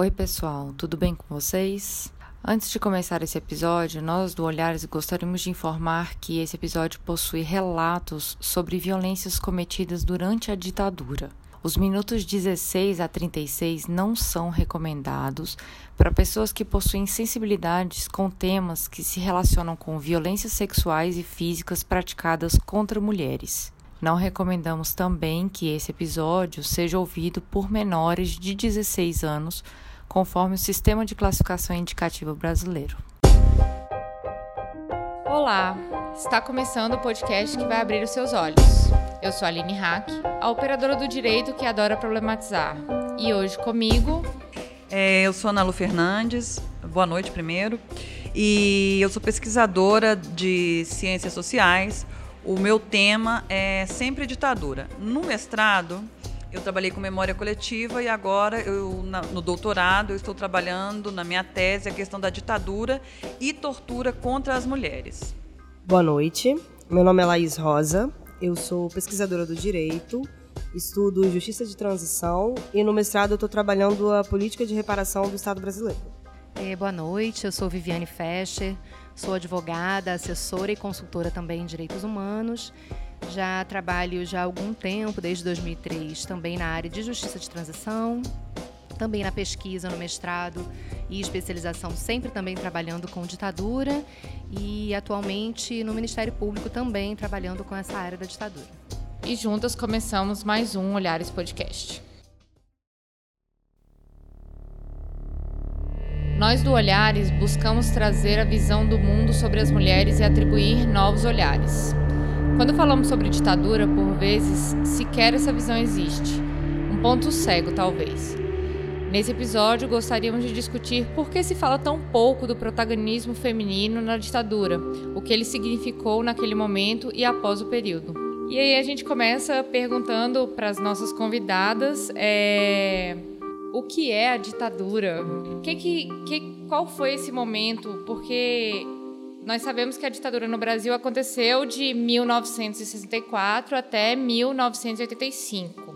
Oi, pessoal, tudo bem com vocês? Antes de começar esse episódio, nós do Olhares gostaríamos de informar que esse episódio possui relatos sobre violências cometidas durante a ditadura. Os minutos 16 a 36 não são recomendados para pessoas que possuem sensibilidades com temas que se relacionam com violências sexuais e físicas praticadas contra mulheres. Não recomendamos também que esse episódio seja ouvido por menores de 16 anos conforme o Sistema de Classificação Indicativa Brasileiro. Olá, está começando o podcast que vai abrir os seus olhos. Eu sou a Aline Hack, a operadora do direito que adora problematizar. E hoje comigo. É, eu sou Ana Lu Fernandes, boa noite primeiro. E eu sou pesquisadora de ciências sociais. O meu tema é sempre ditadura. No mestrado, eu trabalhei com memória coletiva e agora, eu, na, no doutorado, eu estou trabalhando na minha tese a questão da ditadura e tortura contra as mulheres. Boa noite, meu nome é Laís Rosa, eu sou pesquisadora do direito, estudo justiça de transição e no mestrado eu estou trabalhando a política de reparação do Estado brasileiro. É, boa noite, eu sou Viviane Fescher, sou advogada, assessora e consultora também em direitos humanos já trabalho já há algum tempo, desde 2003, também na área de justiça de transição, também na pesquisa, no mestrado e especialização, sempre também trabalhando com ditadura e atualmente no Ministério Público também trabalhando com essa área da ditadura. E juntas começamos mais um Olhares Podcast. Nós do Olhares buscamos trazer a visão do mundo sobre as mulheres e atribuir novos olhares. Quando falamos sobre ditadura, por vezes, sequer essa visão existe. Um ponto cego, talvez. Nesse episódio, gostaríamos de discutir por que se fala tão pouco do protagonismo feminino na ditadura, o que ele significou naquele momento e após o período. E aí a gente começa perguntando para as nossas convidadas é, o que é a ditadura, que, que, que, qual foi esse momento, porque nós sabemos que a ditadura no Brasil aconteceu de 1964 até 1985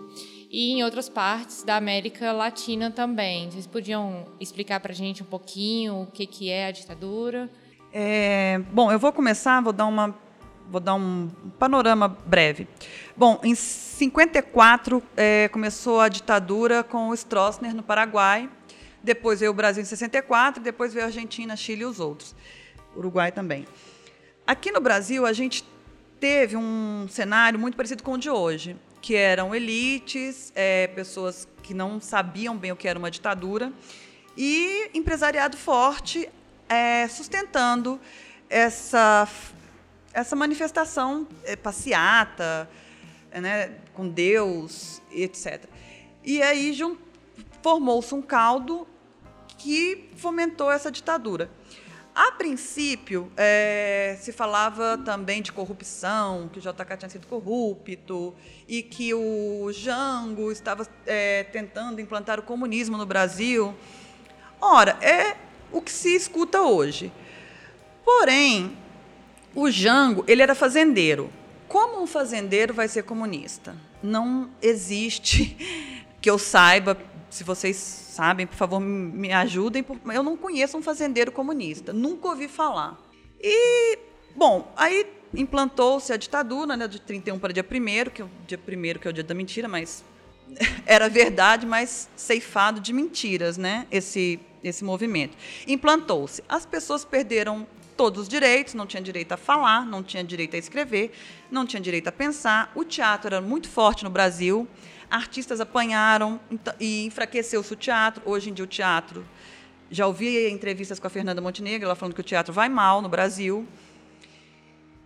e em outras partes da América Latina também. Vocês podiam explicar para a gente um pouquinho o que, que é a ditadura? É, bom, eu vou começar, vou dar uma vou dar um panorama breve. Bom, em 54 é, começou a ditadura com o Stroessner no Paraguai, depois veio o Brasil em 64, depois veio a Argentina, Chile e os outros. Uruguai também. Aqui no Brasil, a gente teve um cenário muito parecido com o de hoje, que eram elites, é, pessoas que não sabiam bem o que era uma ditadura, e empresariado forte é, sustentando essa, essa manifestação é, passeata, é, né, com Deus, etc. E aí formou-se um caldo que fomentou essa ditadura. A princípio, é, se falava também de corrupção, que o JK tinha sido corrupto e que o Jango estava é, tentando implantar o comunismo no Brasil. Ora, é o que se escuta hoje. Porém, o Jango ele era fazendeiro. Como um fazendeiro vai ser comunista? Não existe que eu saiba, se vocês sabem, por favor, me ajudem. Eu não conheço um fazendeiro comunista, nunca ouvi falar. E, bom, aí implantou-se a ditadura, né, de 31 para dia 1 que é o dia 1 que é o dia da mentira, mas era verdade, mas ceifado de mentiras, né, esse, esse movimento. Implantou-se. As pessoas perderam todos os direitos, não tinha direito a falar, não tinha direito a escrever, não tinha direito a pensar. O teatro era muito forte no Brasil artistas apanharam e enfraqueceu-se o teatro. Hoje em dia o teatro. Já ouvi entrevistas com a Fernanda Montenegro, ela falando que o teatro vai mal no Brasil.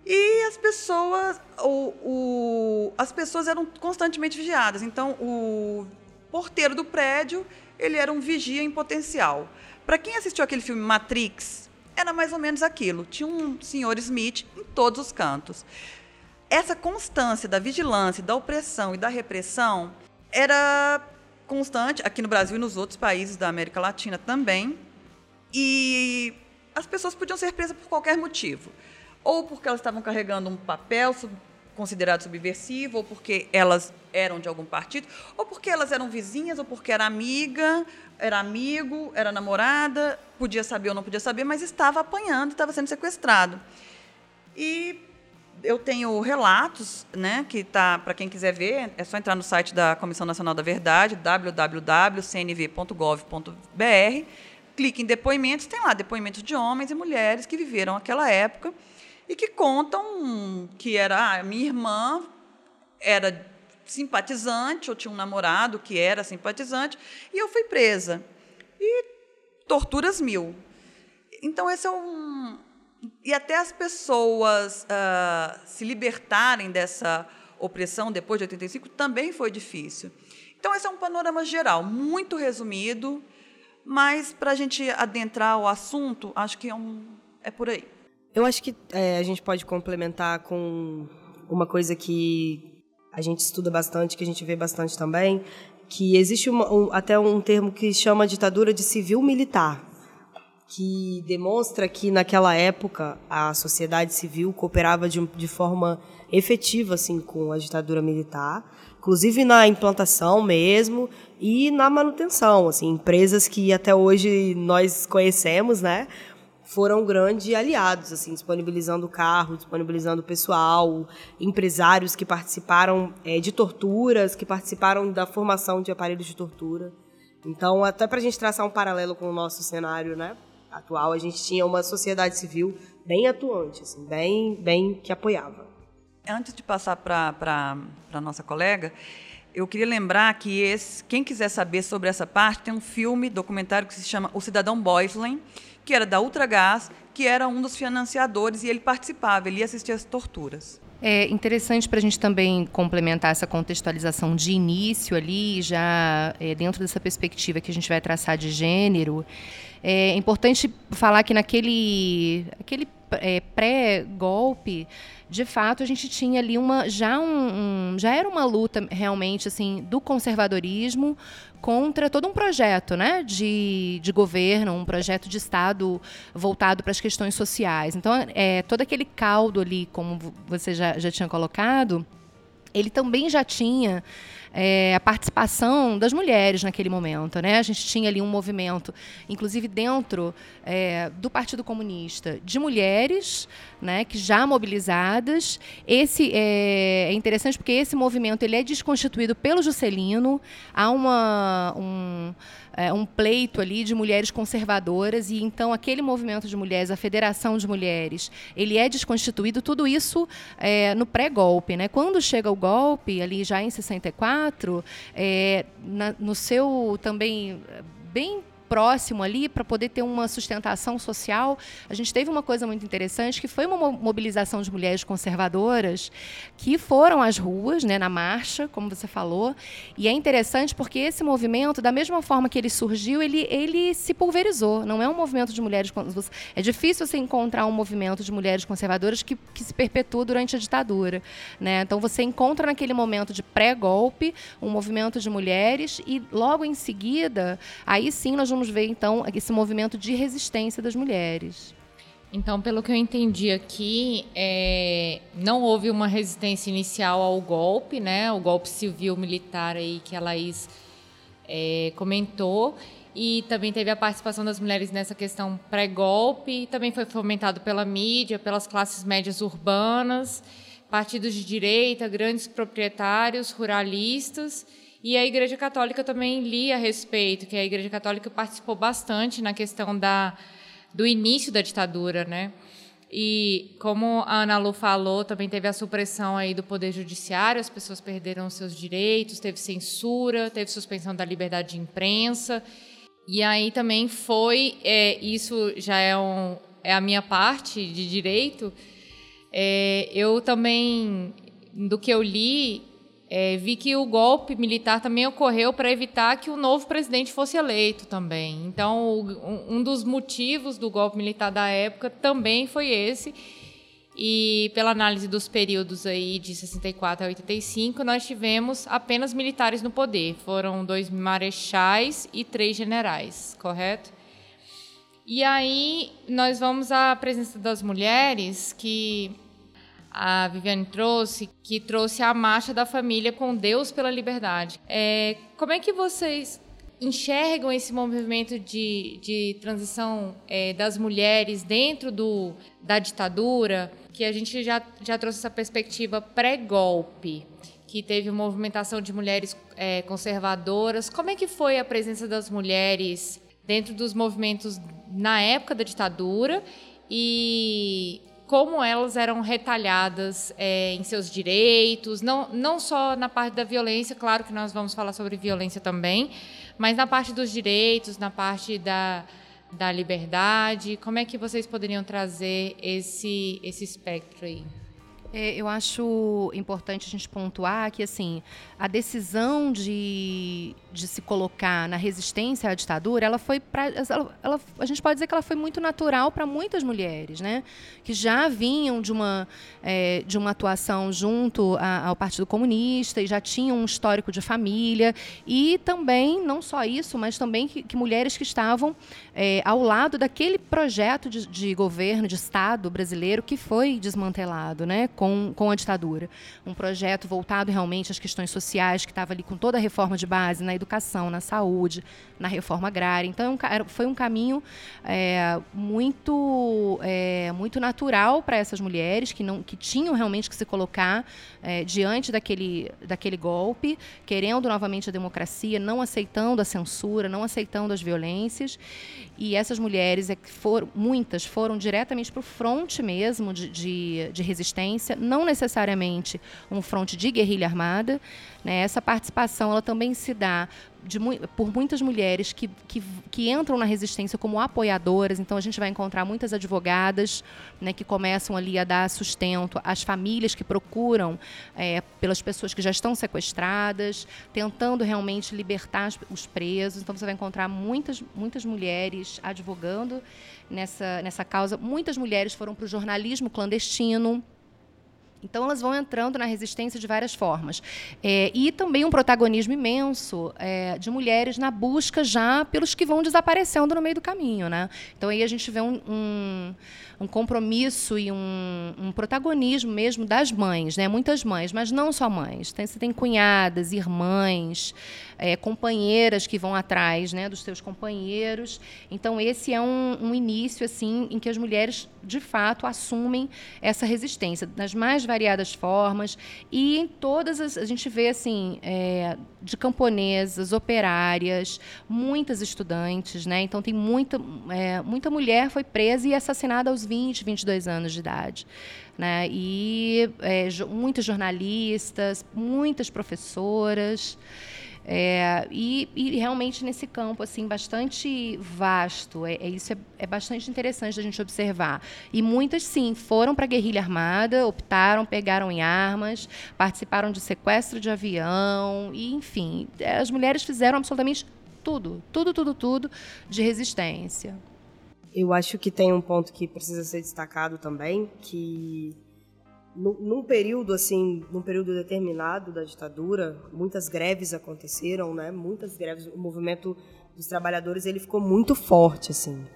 E as pessoas, o, o, as pessoas eram constantemente vigiadas. Então, o porteiro do prédio, ele era um vigia em potencial. Para quem assistiu aquele filme Matrix, era mais ou menos aquilo. Tinha um senhor Smith em todos os cantos essa constância da vigilância, da opressão e da repressão era constante aqui no Brasil e nos outros países da América Latina também. E as pessoas podiam ser presas por qualquer motivo. Ou porque elas estavam carregando um papel considerado subversivo, ou porque elas eram de algum partido, ou porque elas eram vizinhas, ou porque era amiga, era amigo, era namorada, podia saber ou não podia saber, mas estava apanhando, estava sendo sequestrado. E eu tenho relatos, né, que tá para quem quiser ver, é só entrar no site da Comissão Nacional da Verdade, www.cnv.gov.br, clique em depoimentos, tem lá depoimentos de homens e mulheres que viveram aquela época e que contam que era a minha irmã era simpatizante, ou tinha um namorado que era simpatizante, e eu fui presa. E torturas mil. Então, esse é um. E até as pessoas uh, se libertarem dessa opressão depois de 85 também foi difícil. Então, esse é um panorama geral, muito resumido, mas para a gente adentrar o assunto, acho que é, um, é por aí. Eu acho que é, a gente pode complementar com uma coisa que a gente estuda bastante, que a gente vê bastante também, que existe uma, um, até um termo que chama ditadura de civil militar, que demonstra que naquela época a sociedade civil cooperava de, de forma efetiva assim com a ditadura militar, inclusive na implantação mesmo e na manutenção, assim, empresas que até hoje nós conhecemos, né? foram grandes aliados, assim, disponibilizando carro, disponibilizando pessoal, empresários que participaram é, de torturas, que participaram da formação de aparelhos de tortura. Então, até para a gente traçar um paralelo com o nosso cenário, né, atual, a gente tinha uma sociedade civil bem atuante, assim, bem, bem que apoiava. Antes de passar para a nossa colega, eu queria lembrar que esse, quem quiser saber sobre essa parte, tem um filme, documentário que se chama O Cidadão Boysley, que era da Ultragás, que era um dos financiadores e ele participava, ele ia assistir as torturas. É interessante para a gente também complementar essa contextualização de início ali, já é, dentro dessa perspectiva que a gente vai traçar de gênero. É importante falar que naquele aquele é, pré-golpe, de fato, a gente tinha ali uma já um, um, já era uma luta realmente assim do conservadorismo contra todo um projeto né, de, de governo, um projeto de Estado voltado para as questões sociais. Então, é, todo aquele caldo ali, como você já, já tinha colocado, ele também já tinha é, a participação das mulheres naquele momento. Né? A gente tinha ali um movimento, inclusive dentro é, do Partido Comunista, de mulheres né, que já mobilizadas. Esse é, é, interessante porque esse movimento ele é desconstituído pelo Juscelino. Há uma, um, é, um pleito ali de mulheres conservadoras e então aquele movimento de mulheres, a Federação de Mulheres, ele é desconstituído. Tudo isso é, no pré-golpe, né? Quando chega o golpe ali já em 64, é, na, no seu também bem próximo ali para poder ter uma sustentação social. A gente teve uma coisa muito interessante que foi uma mobilização de mulheres conservadoras que foram às ruas, né, na marcha, como você falou. E é interessante porque esse movimento, da mesma forma que ele surgiu, ele, ele se pulverizou. Não é um movimento de mulheres. É difícil você encontrar um movimento de mulheres conservadoras que, que se perpetua durante a ditadura. Né? Então você encontra naquele momento de pré-golpe um movimento de mulheres e logo em seguida, aí sim nós vamos ver então esse movimento de resistência das mulheres. Então, pelo que eu entendi aqui, é, não houve uma resistência inicial ao golpe, né? O golpe civil-militar aí que a Laís é, comentou. E também teve a participação das mulheres nessa questão pré-golpe. Também foi fomentado pela mídia, pelas classes médias urbanas, partidos de direita, grandes proprietários, ruralistas e a Igreja Católica também li a respeito, que a Igreja Católica participou bastante na questão da, do início da ditadura, né? E como a Ana Lu falou, também teve a supressão aí do poder judiciário, as pessoas perderam seus direitos, teve censura, teve suspensão da liberdade de imprensa. E aí também foi, é, isso já é, um, é a minha parte de direito, é, eu também, do que eu li, é, vi que o golpe militar também ocorreu para evitar que o novo presidente fosse eleito também. Então, um dos motivos do golpe militar da época também foi esse. E pela análise dos períodos aí de 64 a 85, nós tivemos apenas militares no poder. Foram dois marechais e três generais, correto? E aí nós vamos à presença das mulheres que a Viviane trouxe, que trouxe a marcha da família com Deus pela liberdade. É, como é que vocês enxergam esse movimento de, de transição é, das mulheres dentro do, da ditadura, que a gente já, já trouxe essa perspectiva pré-golpe, que teve movimentação de mulheres é, conservadoras. Como é que foi a presença das mulheres dentro dos movimentos na época da ditadura e como elas eram retalhadas é, em seus direitos, não, não só na parte da violência, claro que nós vamos falar sobre violência também, mas na parte dos direitos, na parte da, da liberdade, como é que vocês poderiam trazer esse, esse espectro aí? É, eu acho importante a gente pontuar que assim a decisão de, de se colocar na resistência à ditadura, ela foi pra, ela, ela, a gente pode dizer que ela foi muito natural para muitas mulheres, né, que já vinham de uma é, de uma atuação junto a, ao Partido Comunista e já tinham um histórico de família. E também não só isso, mas também que, que mulheres que estavam é, ao lado daquele projeto de, de governo de Estado brasileiro que foi desmantelado, né com, com a ditadura. Um projeto voltado realmente às questões sociais, que estava ali com toda a reforma de base na educação, na saúde, na reforma agrária. Então, foi um caminho é, muito, é, muito natural para essas mulheres que, não, que tinham realmente que se colocar é, diante daquele, daquele golpe, querendo novamente a democracia, não aceitando a censura, não aceitando as violências. E essas mulheres, é foram, muitas, foram diretamente para o fronte mesmo de, de, de resistência não necessariamente um fronte de guerrilha armada. Né? Essa participação ela também se dá de, por muitas mulheres que, que, que, entram na resistência como apoiadoras. Então, a gente vai encontrar muitas advogadas né, que começam ali a dar sustento às famílias que procuram é, pelas pessoas que já estão sequestradas, tentando realmente libertar os presos. Então, você vai encontrar muitas, muitas mulheres advogando nessa, nessa causa. Muitas mulheres foram para o jornalismo clandestino. Então, elas vão entrando na resistência de várias formas. É, e também um protagonismo imenso é, de mulheres na busca já pelos que vão desaparecendo no meio do caminho. Né? Então, aí a gente vê um, um um compromisso e um, um, protagonismo mesmo das mães, né? Muitas mães, mas não só mães. Tem, você tem cunhadas, irmãs, é, companheiras que vão atrás, né, dos seus companheiros. Então esse é um, início assim em que as mulheres de fato assumem essa resistência nas mais variadas formas e em todas as a gente vê assim é, de camponesas, operárias, muitas estudantes, né? Então tem muita é, muita mulher foi presa e assassinada aos 20, 22 anos de idade. Né? E é, muitas jornalistas, muitas professoras. É, e, e, realmente nesse campo assim bastante vasto. É, é isso é, é, bastante interessante da gente observar. E muitas sim foram para a guerrilha armada optaram pegaram em armas participaram de sequestro de avião e enfim as mulheres fizeram absolutamente tudo tudo tudo tudo de resistência. Eu acho que tem um ponto que precisa ser destacado também, que num período assim, num período determinado da ditadura, muitas greves aconteceram, né? Muitas greves, o movimento dos trabalhadores ele ficou muito forte assim.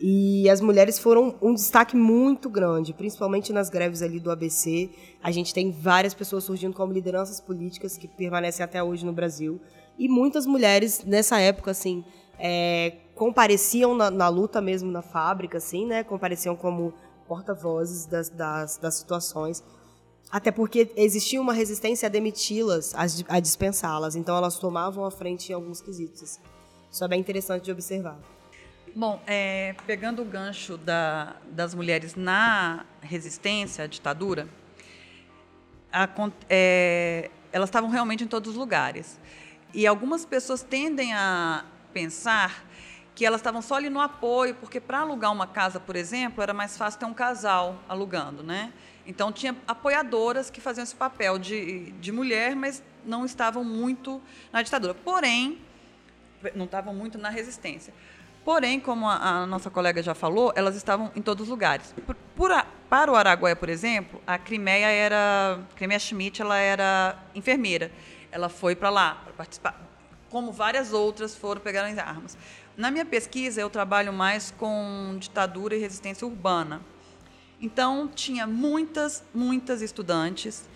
E as mulheres foram um destaque muito grande, principalmente nas greves ali do ABC. A gente tem várias pessoas surgindo como lideranças políticas que permanecem até hoje no Brasil. E muitas mulheres nessa época, assim, é, compareciam na, na, luta mesmo na fábrica, assim, né? Compareciam como porta-vozes das, das, das, situações. Até porque existia uma resistência a demiti-las, a, dispensá-las. Então elas tomavam a frente em alguns quesitos. Isso é bem interessante de observar. Bom, é, pegando o gancho da, das mulheres na resistência à ditadura, a, é, elas estavam realmente em todos os lugares. E algumas pessoas tendem a pensar que elas estavam só ali no apoio, porque para alugar uma casa, por exemplo, era mais fácil ter um casal alugando, né? Então tinha apoiadoras que faziam esse papel de, de mulher, mas não estavam muito na ditadura. Porém, não estavam muito na resistência. Porém, como a, a nossa colega já falou, elas estavam em todos os lugares. Por, por a, para o Araguaia, por exemplo, a Crimeia era, Crimeia Schmidt, ela era enfermeira. Ela foi para lá para participar como várias outras foram pegar as armas. Na minha pesquisa, eu trabalho mais com ditadura e resistência urbana. Então, tinha muitas, muitas estudantes,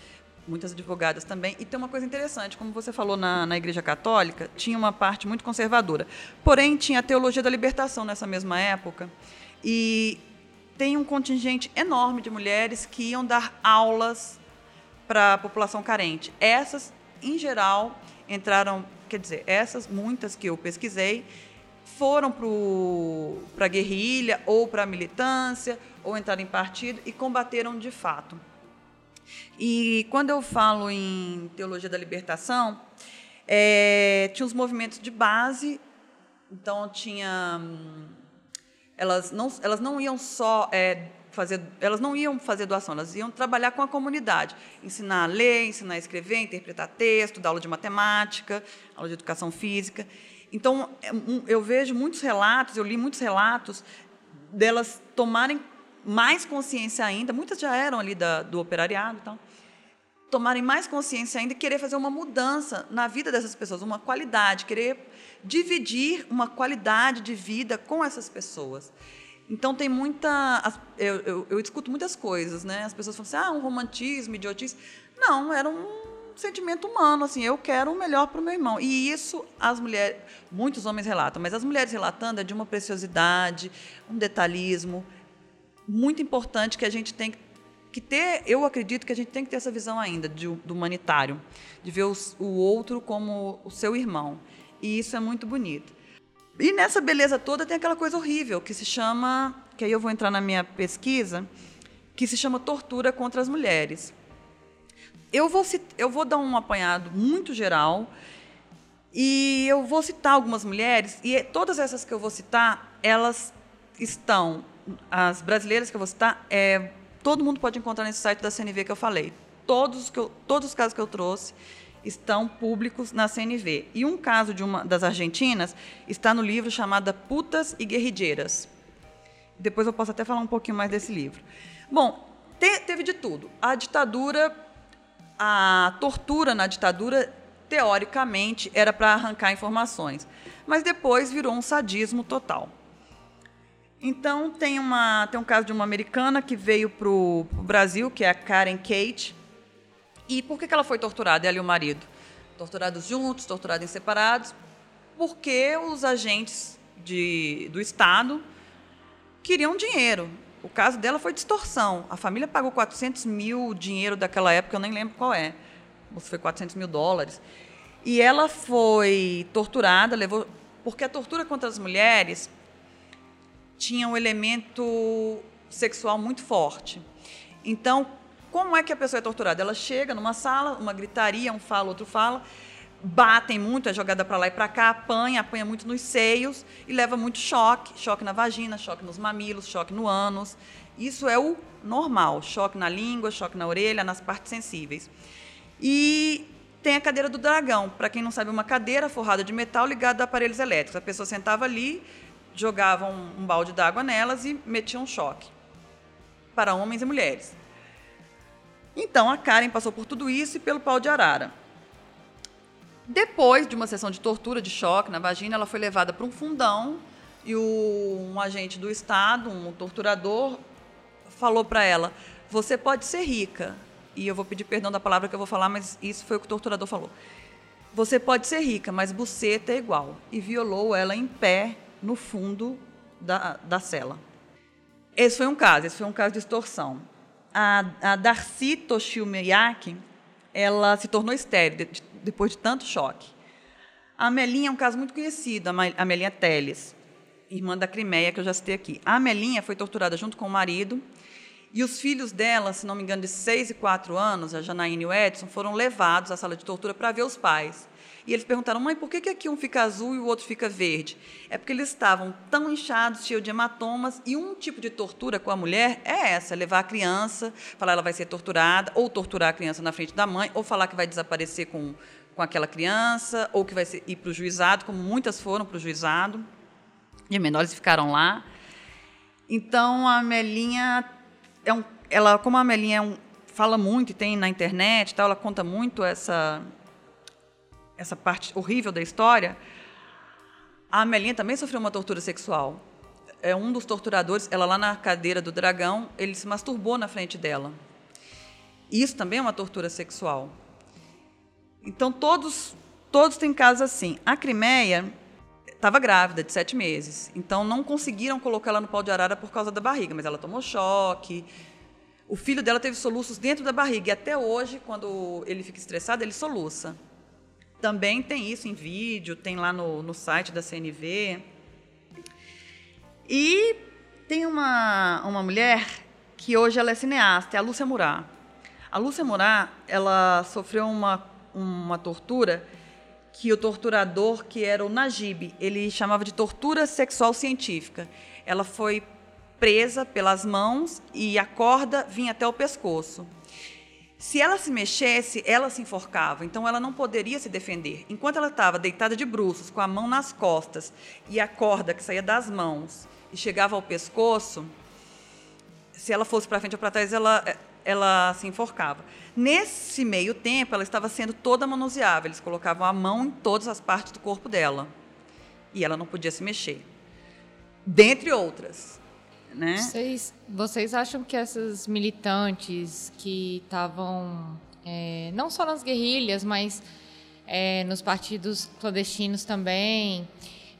muitas advogadas também. E tem uma coisa interessante, como você falou na, na Igreja Católica, tinha uma parte muito conservadora. Porém, tinha a teologia da libertação nessa mesma época. E tem um contingente enorme de mulheres que iam dar aulas para a população carente. Essas, em geral, entraram, quer dizer, essas, muitas que eu pesquisei, foram para a guerrilha ou para a militância ou entraram em partido e combateram de fato. E quando eu falo em teologia da libertação, é, tinha os movimentos de base, então tinha hum, elas não, elas não iam só é, fazer, elas não iam fazer doação, elas iam trabalhar com a comunidade, ensinar a ler, ensinar a escrever, interpretar texto, dar aula de matemática, aula de educação física. Então, é, eu vejo muitos relatos, eu li muitos relatos delas tomarem mais consciência ainda, muitas já eram ali da, do operariado, então, tomarem mais consciência ainda e querer fazer uma mudança na vida dessas pessoas, uma qualidade, querer dividir uma qualidade de vida com essas pessoas. Então tem muita. Eu, eu, eu discuto muitas coisas, né? As pessoas falam assim, ah, um romantismo, idiotice. Não, era um sentimento humano, assim, eu quero o melhor para o meu irmão. E isso as mulheres, muitos homens relatam, mas as mulheres relatando é de uma preciosidade, um detalhismo muito importante que a gente tem que ter, eu acredito que a gente tem que ter essa visão ainda de, do humanitário, de ver os, o outro como o seu irmão. E isso é muito bonito. E nessa beleza toda tem aquela coisa horrível que se chama, que aí eu vou entrar na minha pesquisa, que se chama tortura contra as mulheres. Eu vou, eu vou dar um apanhado muito geral e eu vou citar algumas mulheres e todas essas que eu vou citar, elas estão, as brasileiras que eu vou citar, é, todo mundo pode encontrar nesse site da CNV que eu falei. Todos, que eu, todos os casos que eu trouxe estão públicos na CNV. E um caso de uma das argentinas está no livro chamado Putas e Guerrilheiras. Depois eu posso até falar um pouquinho mais desse livro. Bom, te, teve de tudo. A ditadura, a tortura na ditadura, teoricamente, era para arrancar informações. Mas depois virou um sadismo total. Então, tem, uma, tem um caso de uma americana que veio para o Brasil, que é a Karen Kate, e por que, que ela foi torturada, ela e o marido? Torturados juntos, torturados em separados, porque os agentes de, do Estado queriam dinheiro. O caso dela foi distorção. A família pagou 400 mil dinheiro daquela época, eu nem lembro qual é. Se foi 400 mil dólares. E ela foi torturada, levou. Porque a tortura contra as mulheres tinha um elemento sexual muito forte. Então, como é que a pessoa é torturada? Ela chega numa sala, uma gritaria, um fala, outro fala, batem muito, é jogada para lá e para cá, apanha, apanha muito nos seios e leva muito choque, choque na vagina, choque nos mamilos, choque no ânus. Isso é o normal, choque na língua, choque na orelha, nas partes sensíveis. E tem a cadeira do dragão, para quem não sabe, uma cadeira forrada de metal ligada a aparelhos elétricos. A pessoa sentava ali, jogava um, um balde d'água nelas e metia um choque para homens e mulheres. Então a Karen passou por tudo isso e pelo pau de arara. Depois de uma sessão de tortura, de choque na vagina, ela foi levada para um fundão e o, um agente do Estado, um torturador, falou para ela: Você pode ser rica. E eu vou pedir perdão da palavra que eu vou falar, mas isso foi o que o torturador falou. Você pode ser rica, mas buceta é igual. E violou ela em pé no fundo da, da cela. Esse foi um caso, esse foi um caso de extorsão a, a Darcy Toshio ela se tornou estéril de, depois de tanto choque. A Amelinha é um caso muito conhecido, a Amelinha Teles, irmã da Crimeia, que eu já citei aqui. A Amelinha foi torturada junto com o marido, e os filhos dela, se não me engano, de 6 e 4 anos, a Janaína e o Edson, foram levados à sala de tortura para ver os pais. E eles perguntaram, mãe, por que, que aqui um fica azul e o outro fica verde? É porque eles estavam tão inchados, cheios de hematomas, e um tipo de tortura com a mulher é essa: é levar a criança, falar ela vai ser torturada, ou torturar a criança na frente da mãe, ou falar que vai desaparecer com, com aquela criança, ou que vai ser, ir para o juizado, como muitas foram para o juizado, e menores ficaram lá. Então a Melinha é um, ela, como a Melinha é um, fala muito e tem na internet, tal, ela conta muito essa essa parte horrível da história, a Amelinha também sofreu uma tortura sexual. é, um dos torturadores, ela lá na cadeira do dragão, ele se masturbou na frente dela. Isso também é uma tortura sexual. Então, todos, todos têm casos assim. A Crimeia estava grávida, de sete meses. Então, não conseguiram colocar ela no pau de arara por causa da barriga, mas ela tomou choque. O filho dela teve soluços dentro da barriga. E até hoje, quando ele fica estressado, ele soluça. Também tem isso em vídeo, tem lá no, no site da CNV. E tem uma, uma mulher que hoje ela é cineasta, é a Lúcia Murat. A Lúcia Murat, ela sofreu uma, uma tortura que o torturador, que era o Najib, ele chamava de tortura sexual científica. Ela foi presa pelas mãos e a corda vinha até o pescoço. Se ela se mexesse, ela se enforcava, então ela não poderia se defender. Enquanto ela estava deitada de bruços, com a mão nas costas e a corda que saía das mãos e chegava ao pescoço, se ela fosse para frente ou para trás, ela, ela se enforcava. Nesse meio tempo, ela estava sendo toda manuseável, eles colocavam a mão em todas as partes do corpo dela e ela não podia se mexer. Dentre outras. Né? Vocês, vocês acham que essas militantes que estavam, é, não só nas guerrilhas, mas é, nos partidos clandestinos também,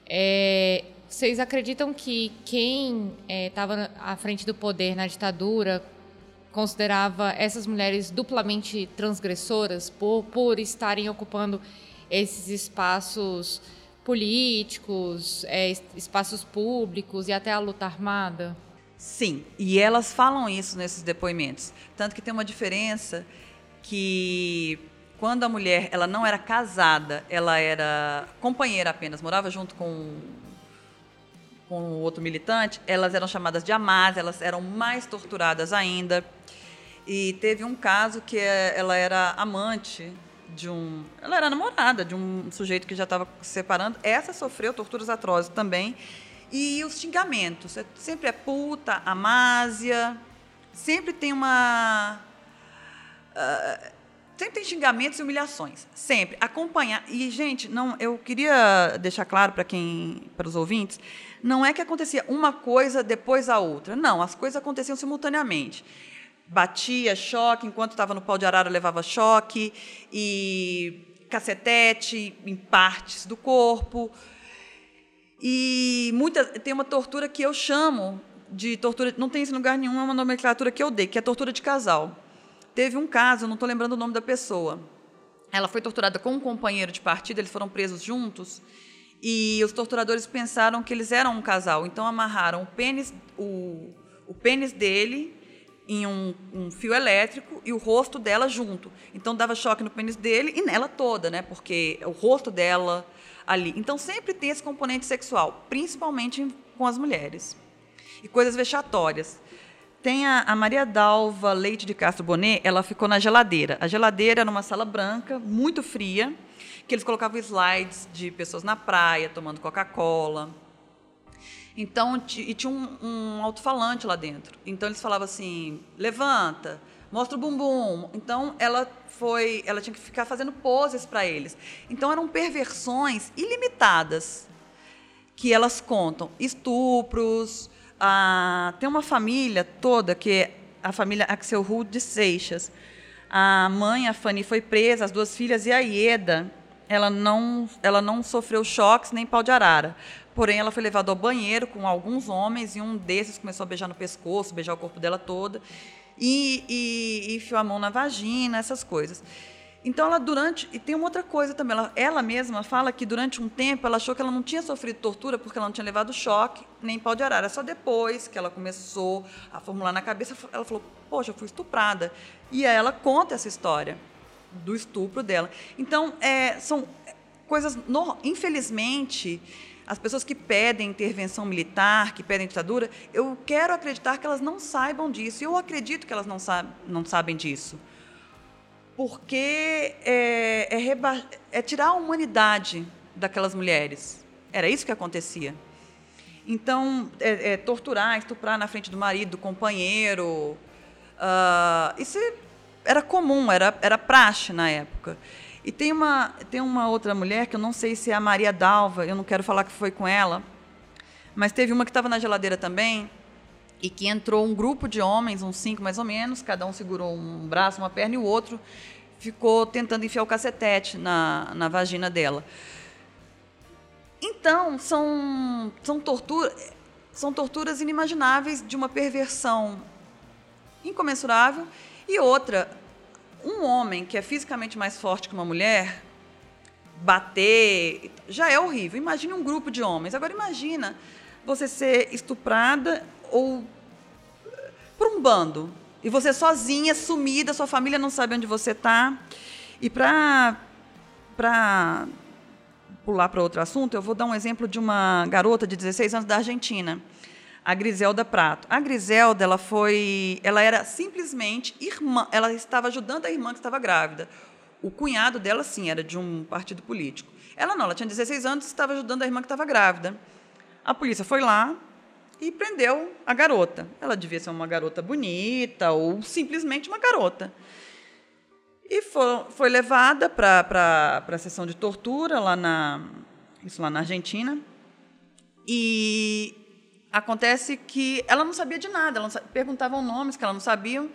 é, vocês acreditam que quem estava é, à frente do poder na ditadura considerava essas mulheres duplamente transgressoras por, por estarem ocupando esses espaços políticos, é, espaços públicos e até a luta armada? Sim, e elas falam isso nesses depoimentos. Tanto que tem uma diferença que quando a mulher ela não era casada, ela era companheira apenas, morava junto com com outro militante, elas eram chamadas de amás, elas eram mais torturadas ainda. E teve um caso que é, ela era amante de um. Ela era namorada de um sujeito que já estava se separando. Essa sofreu torturas atrozes também. E os xingamentos. É, sempre é puta, amásia. Sempre tem uma. Uh, sempre tem xingamentos e humilhações. Sempre. Acompanhar. E, gente, não, eu queria deixar claro para quem. para os ouvintes, não é que acontecia uma coisa depois a outra. Não, as coisas aconteciam simultaneamente batia choque, enquanto estava no pau de arara levava choque e cacetete em partes do corpo. E muita, tem uma tortura que eu chamo de tortura, não tem esse lugar nenhum, é uma nomenclatura que eu dei, que é tortura de casal. Teve um caso, não estou lembrando o nome da pessoa. Ela foi torturada com um companheiro de partida, eles foram presos juntos. E os torturadores pensaram que eles eram um casal, então amarraram o pênis, o, o pênis dele em um, um, fio elétrico e o rosto dela junto. Então dava choque no pênis dele e nela toda, né? Porque o rosto dela ali. Então sempre tem esse componente sexual, principalmente com as mulheres. E coisas vexatórias. Tem a, a, Maria Dalva Leite de Castro Bonet, ela ficou na geladeira. A geladeira era uma sala branca, muito fria, que eles colocavam slides de pessoas na praia tomando Coca-Cola então, e tinha um, um alto-falante lá dentro. Então eles falavam assim: levanta, mostra o bumbum. Então ela foi, ela tinha que ficar fazendo poses para eles. Então eram perversões ilimitadas que elas contam, estupros. Tem uma família toda que é a família Axel Rude de Seixas. A mãe, a Fanny, foi presa, as duas filhas e a Ieda, ela não, ela não sofreu choques nem pau de arara. Porém, ela foi levada ao banheiro com alguns homens e um desses começou a beijar no pescoço, beijar o corpo dela toda e, e, e enfiou a mão na vagina, essas coisas. Então, ela durante. E tem uma outra coisa também. Ela, ela, mesma fala que durante um tempo ela achou que ela não tinha sofrido tortura porque ela não tinha levado choque nem pau de arara. Só depois que ela começou a formular na cabeça, ela falou: Poxa, eu fui estuprada. E aí ela conta essa história do estupro dela. Então, é, são coisas. No, infelizmente as pessoas que pedem intervenção militar, que pedem ditadura, eu quero acreditar que elas não saibam disso. Eu acredito que elas não, não sabem disso. Porque é, é, reba, é tirar a humanidade daquelas mulheres. Era isso que acontecia. Então, é, é, torturar, estuprar na frente do marido, do companheiro, uh, isso era comum, era, era praxe na época. E tem uma, tem uma outra mulher, que eu não sei se é a Maria Dalva, eu não quero falar que foi com ela, Mas teve uma que estava na geladeira também e que entrou um grupo de homens, uns cinco mais ou menos, cada um segurou um braço, uma perna e o outro ficou tentando enfiar o cacetete na, na vagina dela. Então, são, são, tortura, são torturas inimagináveis de uma perversão incomensurável. E outra, um homem que é fisicamente mais forte que uma mulher, bater, já é horrível. Imagine um grupo de homens. Agora, imagina você ser estuprada ou por um bando. E você sozinha, sumida, sua família não sabe onde você está. E para pular para outro assunto, eu vou dar um exemplo de uma garota de 16 anos da Argentina, a Griselda Prato. A Griselda, ela foi, ela era simplesmente irmã, ela estava ajudando a irmã que estava grávida. O cunhado dela, sim, era de um partido político. Ela não, ela tinha 16 anos e estava ajudando a irmã que estava grávida. A polícia foi lá e prendeu a garota. Ela devia ser uma garota bonita ou simplesmente uma garota. E foi, foi levada para a sessão de tortura lá na, isso lá na Argentina. E acontece que ela não sabia de nada, ela perguntavam nomes que ela não sabiam,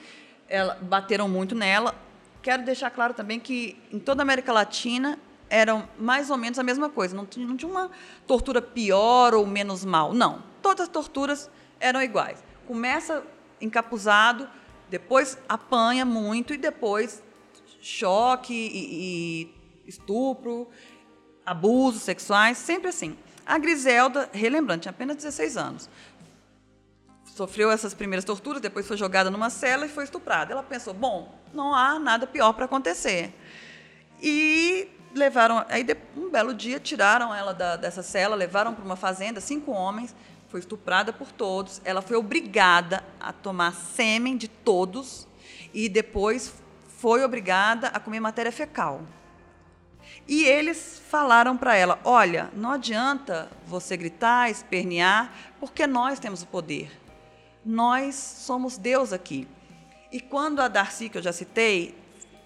ela, bateram muito nela. Quero deixar claro também que em toda a América Latina eram mais ou menos a mesma coisa, não não tinha uma tortura pior ou menos mal, não. Todas as torturas eram iguais. Começa encapuzado, depois apanha muito e depois choque e, e estupro, abusos sexuais, sempre assim. A Griselda, relembrando, tinha apenas 16 anos. Sofreu essas primeiras torturas, depois foi jogada numa cela e foi estuprada. Ela pensou: bom, não há nada pior para acontecer. E levaram. Aí, um belo dia, tiraram ela da, dessa cela, levaram para uma fazenda, cinco homens, foi estuprada por todos. Ela foi obrigada a tomar sêmen de todos e depois foi obrigada a comer matéria fecal. E eles falaram para ela: olha, não adianta você gritar, espernear, porque nós temos o poder. Nós somos Deus aqui. E quando a Darcy, que eu já citei,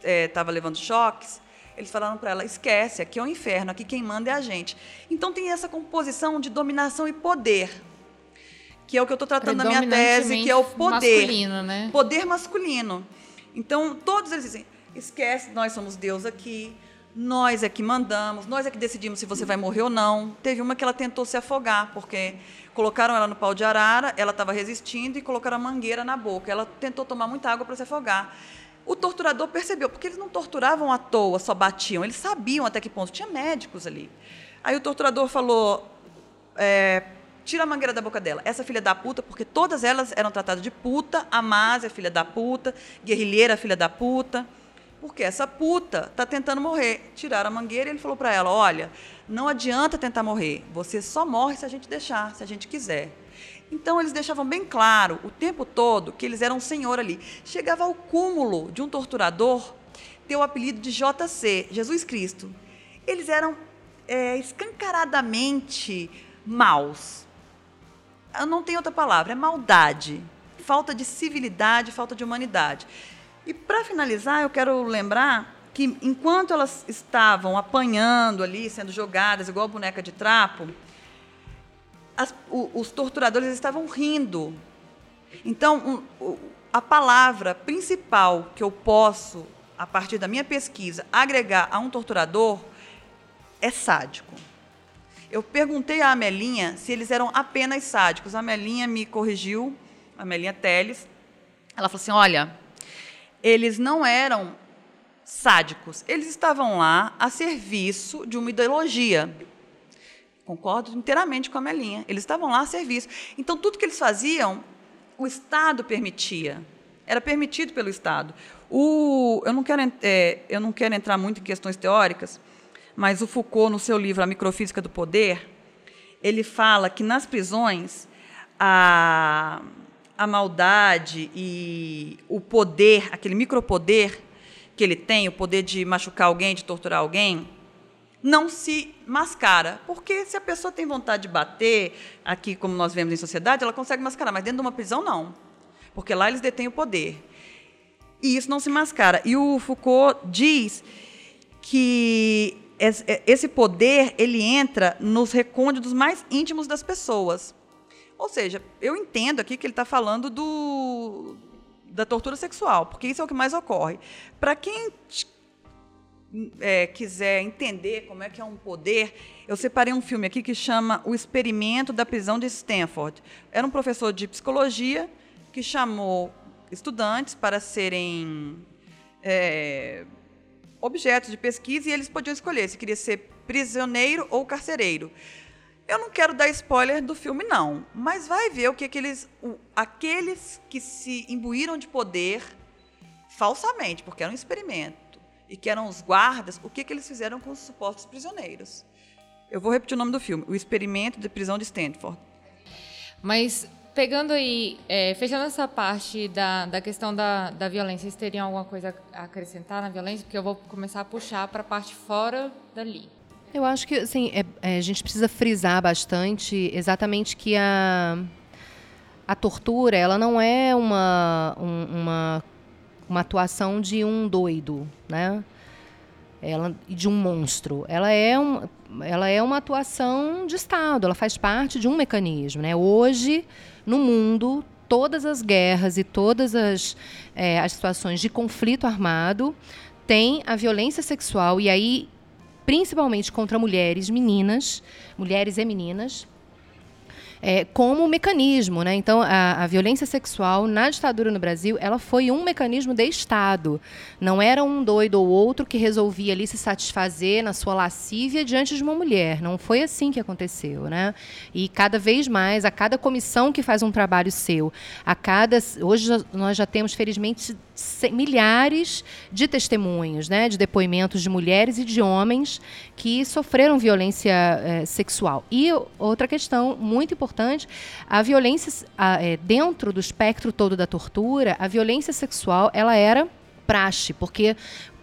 estava é, levando choques, eles falaram para ela: esquece, aqui é o inferno, aqui quem manda é a gente. Então tem essa composição de dominação e poder, que é o que eu estou tratando na minha tese, que é o poder. Masculino, né? Poder masculino. Então, todos eles dizem: esquece, nós somos Deus aqui, nós é que mandamos, nós é que decidimos se você vai morrer ou não. Teve uma que ela tentou se afogar, porque colocaram ela no pau de arara, ela estava resistindo e colocaram a mangueira na boca. Ela tentou tomar muita água para se afogar. O torturador percebeu, porque eles não torturavam à toa, só batiam, eles sabiam até que ponto. Tinha médicos ali. Aí o torturador falou: é, tira a mangueira da boca dela. Essa filha da puta, porque todas elas eram tratadas de puta, a Másia, filha da puta, guerrilheira, filha da puta. Porque essa puta está tentando morrer. Tiraram a mangueira e ele falou para ela: olha, não adianta tentar morrer. Você só morre se a gente deixar, se a gente quiser. Então eles deixavam bem claro o tempo todo que eles eram senhor ali. Chegava ao cúmulo de um torturador ter o apelido de JC, Jesus Cristo. Eles eram é, escancaradamente maus não tem outra palavra, é maldade, falta de civilidade, falta de humanidade. E para finalizar, eu quero lembrar que enquanto elas estavam apanhando ali, sendo jogadas igual boneca de trapo, as, o, os torturadores estavam rindo. Então, um, a palavra principal que eu posso, a partir da minha pesquisa, agregar a um torturador é sádico. Eu perguntei à Amelinha se eles eram apenas sádicos. A Amelinha me corrigiu, a Amelinha Teles. Ela falou assim: olha, eles não eram sádicos, eles estavam lá a serviço de uma ideologia. Concordo inteiramente com a Amelinha. Eles estavam lá a serviço. Então, tudo que eles faziam, o Estado permitia. Era permitido pelo Estado. O, eu, não quero, é, eu não quero entrar muito em questões teóricas, mas o Foucault, no seu livro A Microfísica do Poder, ele fala que nas prisões a, a maldade e o poder, aquele micropoder que ele tem, o poder de machucar alguém, de torturar alguém, não se mascara. Porque se a pessoa tem vontade de bater, aqui como nós vemos em sociedade, ela consegue mascarar, mas dentro de uma prisão não. Porque lá eles detêm o poder. E isso não se mascara. E o Foucault diz que é, esse poder ele entra nos recônditos mais íntimos das pessoas. Ou seja, eu entendo aqui que ele está falando do, da tortura sexual, porque isso é o que mais ocorre. Para quem é, quiser entender como é que é um poder, eu separei um filme aqui que chama O Experimento da Prisão de Stanford. Era um professor de psicologia que chamou estudantes para serem é, objetos de pesquisa e eles podiam escolher se queria ser prisioneiro ou carcereiro. Eu não quero dar spoiler do filme, não, mas vai ver o que aqueles, o, aqueles que se imbuíram de poder falsamente, porque era um experimento, e que eram os guardas, o que, que eles fizeram com os supostos prisioneiros. Eu vou repetir o nome do filme: O Experimento de Prisão de Stanford. Mas pegando aí, é, fechando essa parte da, da questão da, da violência, vocês teriam alguma coisa a acrescentar na violência? Porque eu vou começar a puxar para a parte fora dali. Eu acho que assim, é, é, a gente precisa frisar bastante exatamente que a, a tortura ela não é uma, um, uma, uma atuação de um doido, né? ela de um monstro. Ela é, um, ela é uma atuação de Estado, ela faz parte de um mecanismo. Né? Hoje, no mundo, todas as guerras e todas as, é, as situações de conflito armado têm a violência sexual, e aí, principalmente contra mulheres, meninas, mulheres e meninas, é, como mecanismo. Né? Então, a, a, violência sexual na ditadura no Brasil ela foi um mecanismo de Estado. Não era um doido ou outro que resolvia ali se satisfazer na sua lascívia diante de uma mulher. Não foi assim que aconteceu. Né? E cada vez mais, a cada comissão que faz um trabalho seu, a cada. Hoje nós já temos, felizmente, milhares de testemunhos, né, de depoimentos de mulheres e de homens que sofreram violência é, sexual. E outra questão muito importante, a violência a, é, dentro do espectro todo da tortura, a violência sexual ela era praxe, porque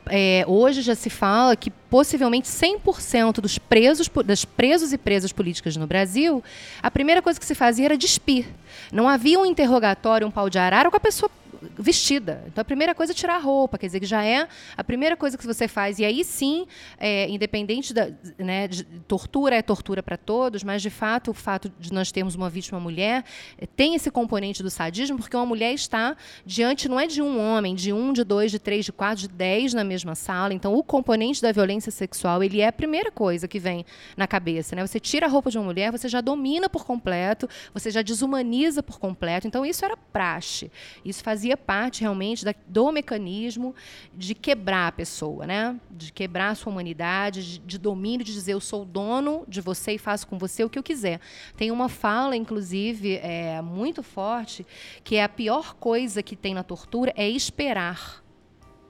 é, hoje já se fala que possivelmente 100% dos presos, das presos e presas políticas no Brasil, a primeira coisa que se fazia era despir. Não havia um interrogatório, um pau de arara com a pessoa vestida. Então a primeira coisa é tirar a roupa, quer dizer que já é a primeira coisa que você faz. E aí sim, é, independente da né, tortura é tortura para todos, mas de fato o fato de nós termos uma vítima mulher é, tem esse componente do sadismo, porque uma mulher está diante não é de um homem, de um, de dois, de três, de quatro, de dez na mesma sala. Então o componente da violência sexual ele é a primeira coisa que vem na cabeça. Né? Você tira a roupa de uma mulher, você já domina por completo, você já desumaniza por completo. Então isso era praxe. Isso fazia parte realmente da, do mecanismo de quebrar a pessoa, né? de quebrar a sua humanidade, de, de domínio, de dizer eu sou dono de você e faço com você o que eu quiser. Tem uma fala, inclusive, é, muito forte, que é a pior coisa que tem na tortura é esperar.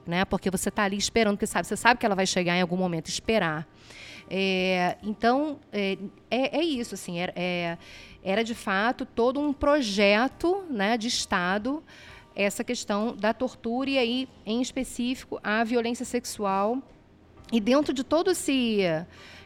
Né? Porque você está ali esperando, sabe, você sabe que ela vai chegar em algum momento, esperar. É, então, é, é, é, isso, assim, era, é, era de fato todo um projeto né, de Estado essa questão da tortura e aí, em específico, a violência sexual. E dentro de todo esse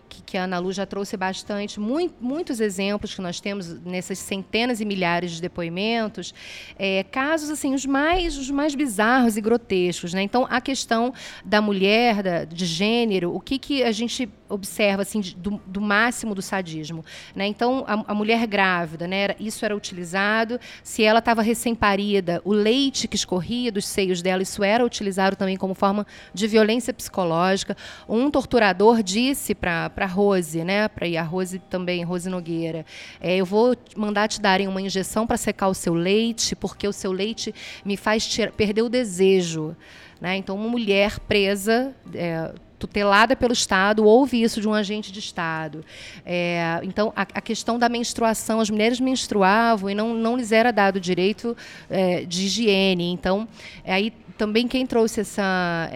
que, que a Ana Lu já trouxe bastante, muito, muitos exemplos que nós temos nessas centenas e milhares de depoimentos, é, casos assim os mais os mais bizarros e grotescos, né? Então a questão da mulher, da, de gênero, o que que a gente observa assim do, do, máximo do sadismo, né? Então a, a, mulher grávida, né? Isso era utilizado. Se ela estava recém-parida, o leite que escorria dos seios dela, isso era utilizado também como forma de violência psicológica. Um torturador disse para para Rose, né? Para a Rose também, Rose Nogueira. É, eu vou mandar te darem uma injeção para secar o seu leite, porque o seu leite me faz tirar, perder o desejo. Né? Então, uma mulher presa, é, tutelada pelo Estado, ouve isso de um agente de Estado. É, então, a, a, questão da menstruação, as mulheres menstruavam e não, não lhes era dado direito é, de higiene. Então, é aí também quem trouxe essa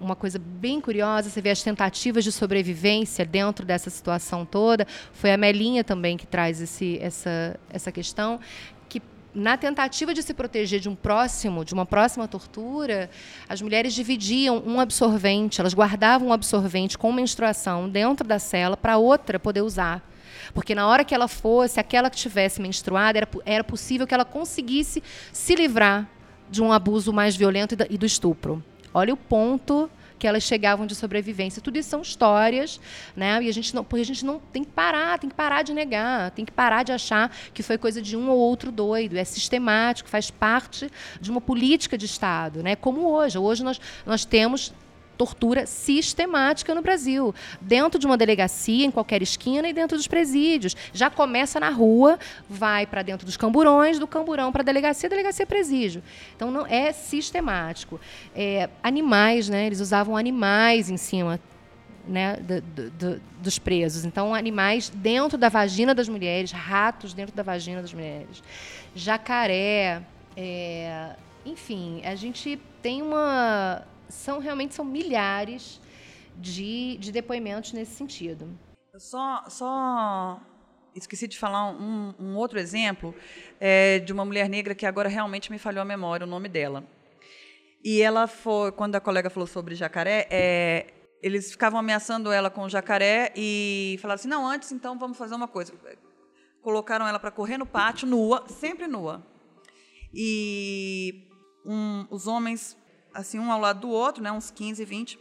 uma coisa bem curiosa, você vê as tentativas de sobrevivência dentro dessa situação toda. Foi a Melinha também que traz esse, essa, essa questão, que na tentativa de se proteger de um próximo, de uma próxima tortura, as mulheres dividiam um absorvente, elas guardavam um absorvente com menstruação dentro da cela para outra poder usar. Porque na hora que ela fosse, aquela que tivesse menstruada, era, era possível que ela conseguisse se livrar de um abuso mais violento e do estupro. Olha o ponto que elas chegavam de sobrevivência. Tudo isso são histórias, né? E a gente não, porque a gente não tem que parar, tem que parar de negar, tem que parar de achar que foi coisa de um ou outro doido. É sistemático, faz parte de uma política de Estado, né? Como hoje. Hoje nós, nós temos tortura sistemática no Brasil, dentro de uma delegacia, em qualquer esquina e dentro dos presídios. Já começa na rua, vai para dentro dos camburões, do camburão para a delegacia, delegacia presídio. Então não é sistemático. É, animais, né? Eles usavam animais em cima né, do, do, dos presos. Então, animais dentro da vagina das mulheres, ratos dentro da vagina das mulheres, jacaré, é, enfim, a gente tem uma são realmente são milhares de, de depoimentos nesse sentido. Só, só esqueci de falar um, um outro exemplo é, de uma mulher negra que agora realmente me falhou a memória, o nome dela. E ela foi, quando a colega falou sobre jacaré, é, eles ficavam ameaçando ela com o jacaré e falaram assim: não, antes então vamos fazer uma coisa. Colocaram ela para correr no pátio, nua, sempre nua. E um, os homens assim, um ao lado do outro, né, uns 15, 20,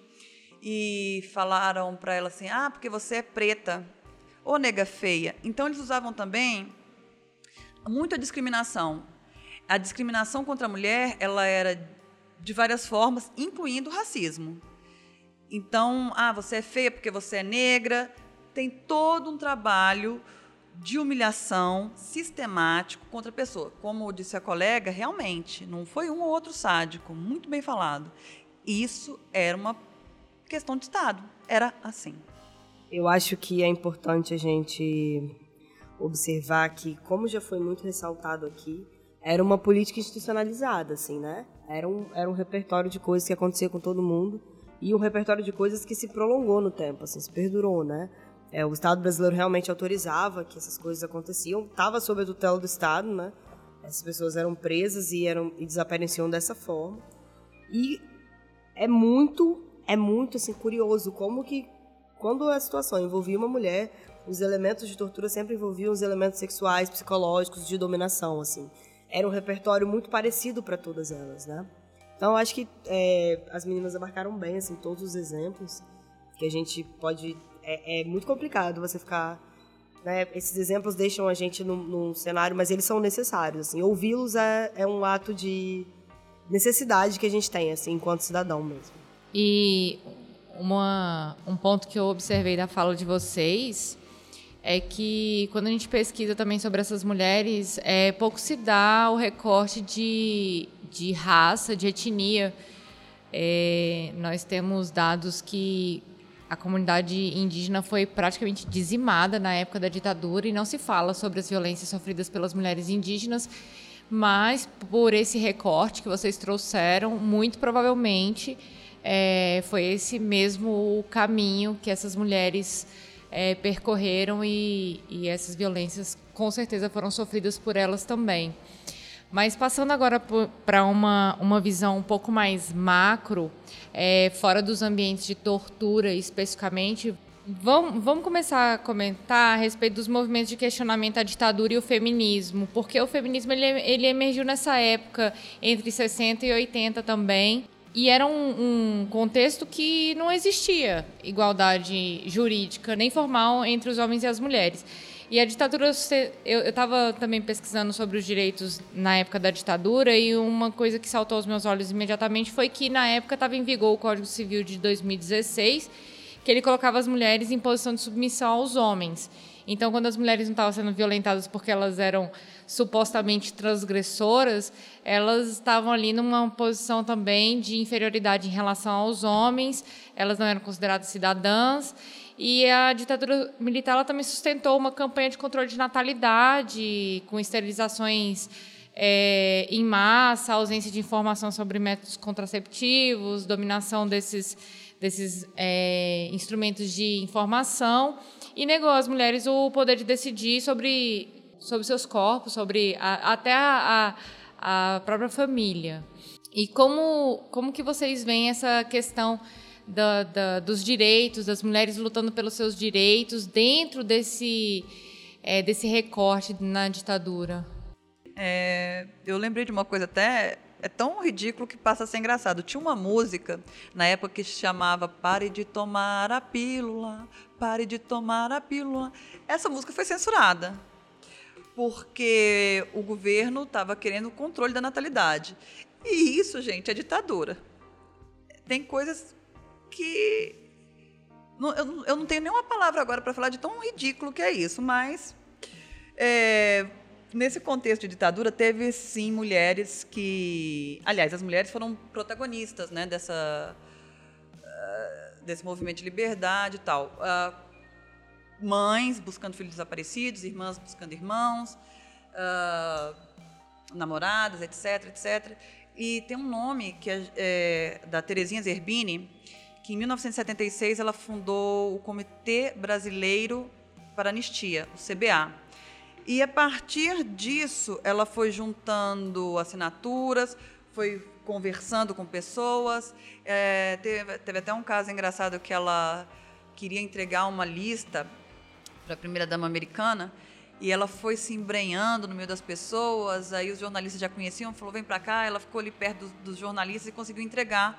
e falaram para ela assim: "Ah, porque você é preta, ô nega feia". Então eles usavam também muita discriminação. A discriminação contra a mulher, ela era de várias formas, incluindo o racismo. Então, ah, você é feia porque você é negra. Tem todo um trabalho de humilhação sistemático contra a pessoa. Como disse a colega, realmente, não foi um ou outro sádico, muito bem falado. Isso era uma questão de Estado, era assim. Eu acho que é importante a gente observar que, como já foi muito ressaltado aqui, era uma política institucionalizada, assim, né? Era um, era um repertório de coisas que acontecia com todo mundo e um repertório de coisas que se prolongou no tempo, assim, se perdurou, né? É, o Estado brasileiro realmente autorizava que essas coisas aconteciam, estava sob a tutela do Estado, né? Essas pessoas eram presas e, eram, e desapareciam dessa forma. E é muito, é muito assim, curioso como que, quando a situação envolvia uma mulher, os elementos de tortura sempre envolviam os elementos sexuais, psicológicos, de dominação, assim. Era um repertório muito parecido para todas elas, né? Então, acho que é, as meninas abarcaram bem, assim, todos os exemplos que a gente pode é, é muito complicado você ficar. Né? Esses exemplos deixam a gente num, num cenário, mas eles são necessários. Assim. Ouvi-los é, é um ato de necessidade que a gente tem, assim, enquanto cidadão mesmo. E uma, um ponto que eu observei da fala de vocês é que quando a gente pesquisa também sobre essas mulheres, é, pouco se dá o recorte de, de raça, de etnia. É, nós temos dados que a comunidade indígena foi praticamente dizimada na época da ditadura e não se fala sobre as violências sofridas pelas mulheres indígenas, mas por esse recorte que vocês trouxeram, muito provavelmente é, foi esse mesmo caminho que essas mulheres é, percorreram e, e essas violências com certeza foram sofridas por elas também. Mas passando agora para uma, uma visão um pouco mais macro, é, fora dos ambientes de tortura especificamente, vamos, vamos começar a comentar a respeito dos movimentos de questionamento à ditadura e o feminismo, porque o feminismo ele, ele emergiu nessa época, entre 60 e 80 também, e era um, um, contexto que não existia igualdade jurídica nem formal entre os homens e as mulheres. E a ditadura, eu estava também pesquisando sobre os direitos na época da ditadura e uma coisa que saltou aos meus olhos imediatamente foi que na época estava em vigor o Código Civil de 2016, que ele colocava as mulheres em posição de submissão aos homens. Então, quando as mulheres não estavam sendo violentadas porque elas eram supostamente transgressoras, elas estavam ali numa posição também de inferioridade em relação aos homens, elas não eram consideradas cidadãs e a ditadura militar ela também sustentou uma campanha de controle de natalidade, com esterilizações é, em massa, ausência de informação sobre métodos contraceptivos, dominação desses, desses é, instrumentos de informação, e negou às mulheres o poder de decidir sobre, sobre seus corpos, sobre a, até a, a, a própria família. E como, como que vocês veem essa questão da, da, dos direitos, das mulheres lutando pelos seus direitos dentro desse, é, desse recorte na ditadura? É, eu lembrei de uma coisa até é tão ridículo que passa a ser engraçado. Tinha uma música na época que chamava Pare de tomar a pílula, pare de tomar a pílula. Essa música foi censurada porque o governo estava querendo o controle da natalidade. E isso, gente, é ditadura. Tem coisas que. eu, eu, não tenho nenhuma palavra agora para falar de tão ridículo que é isso, mas. É, nesse contexto de ditadura, teve sim mulheres que. Aliás, as mulheres foram protagonistas né, dessa, uh, desse movimento de liberdade e tal. Uh, mães buscando filhos desaparecidos, irmãs buscando irmãos, uh, namoradas, etc, etc. E tem um nome que é, é, da Terezinha Zerbini, que em 1976 ela fundou o Comitê Brasileiro para Anistia, o CBA. E a partir disso, ela foi juntando assinaturas, foi conversando com pessoas. É, teve, teve até um caso engraçado que ela queria entregar uma lista para a primeira-dama americana, e ela foi se embrenhando no meio das pessoas, aí os jornalistas já conheciam, falou, vem para cá, ela ficou ali perto dos, dos jornalistas e conseguiu entregar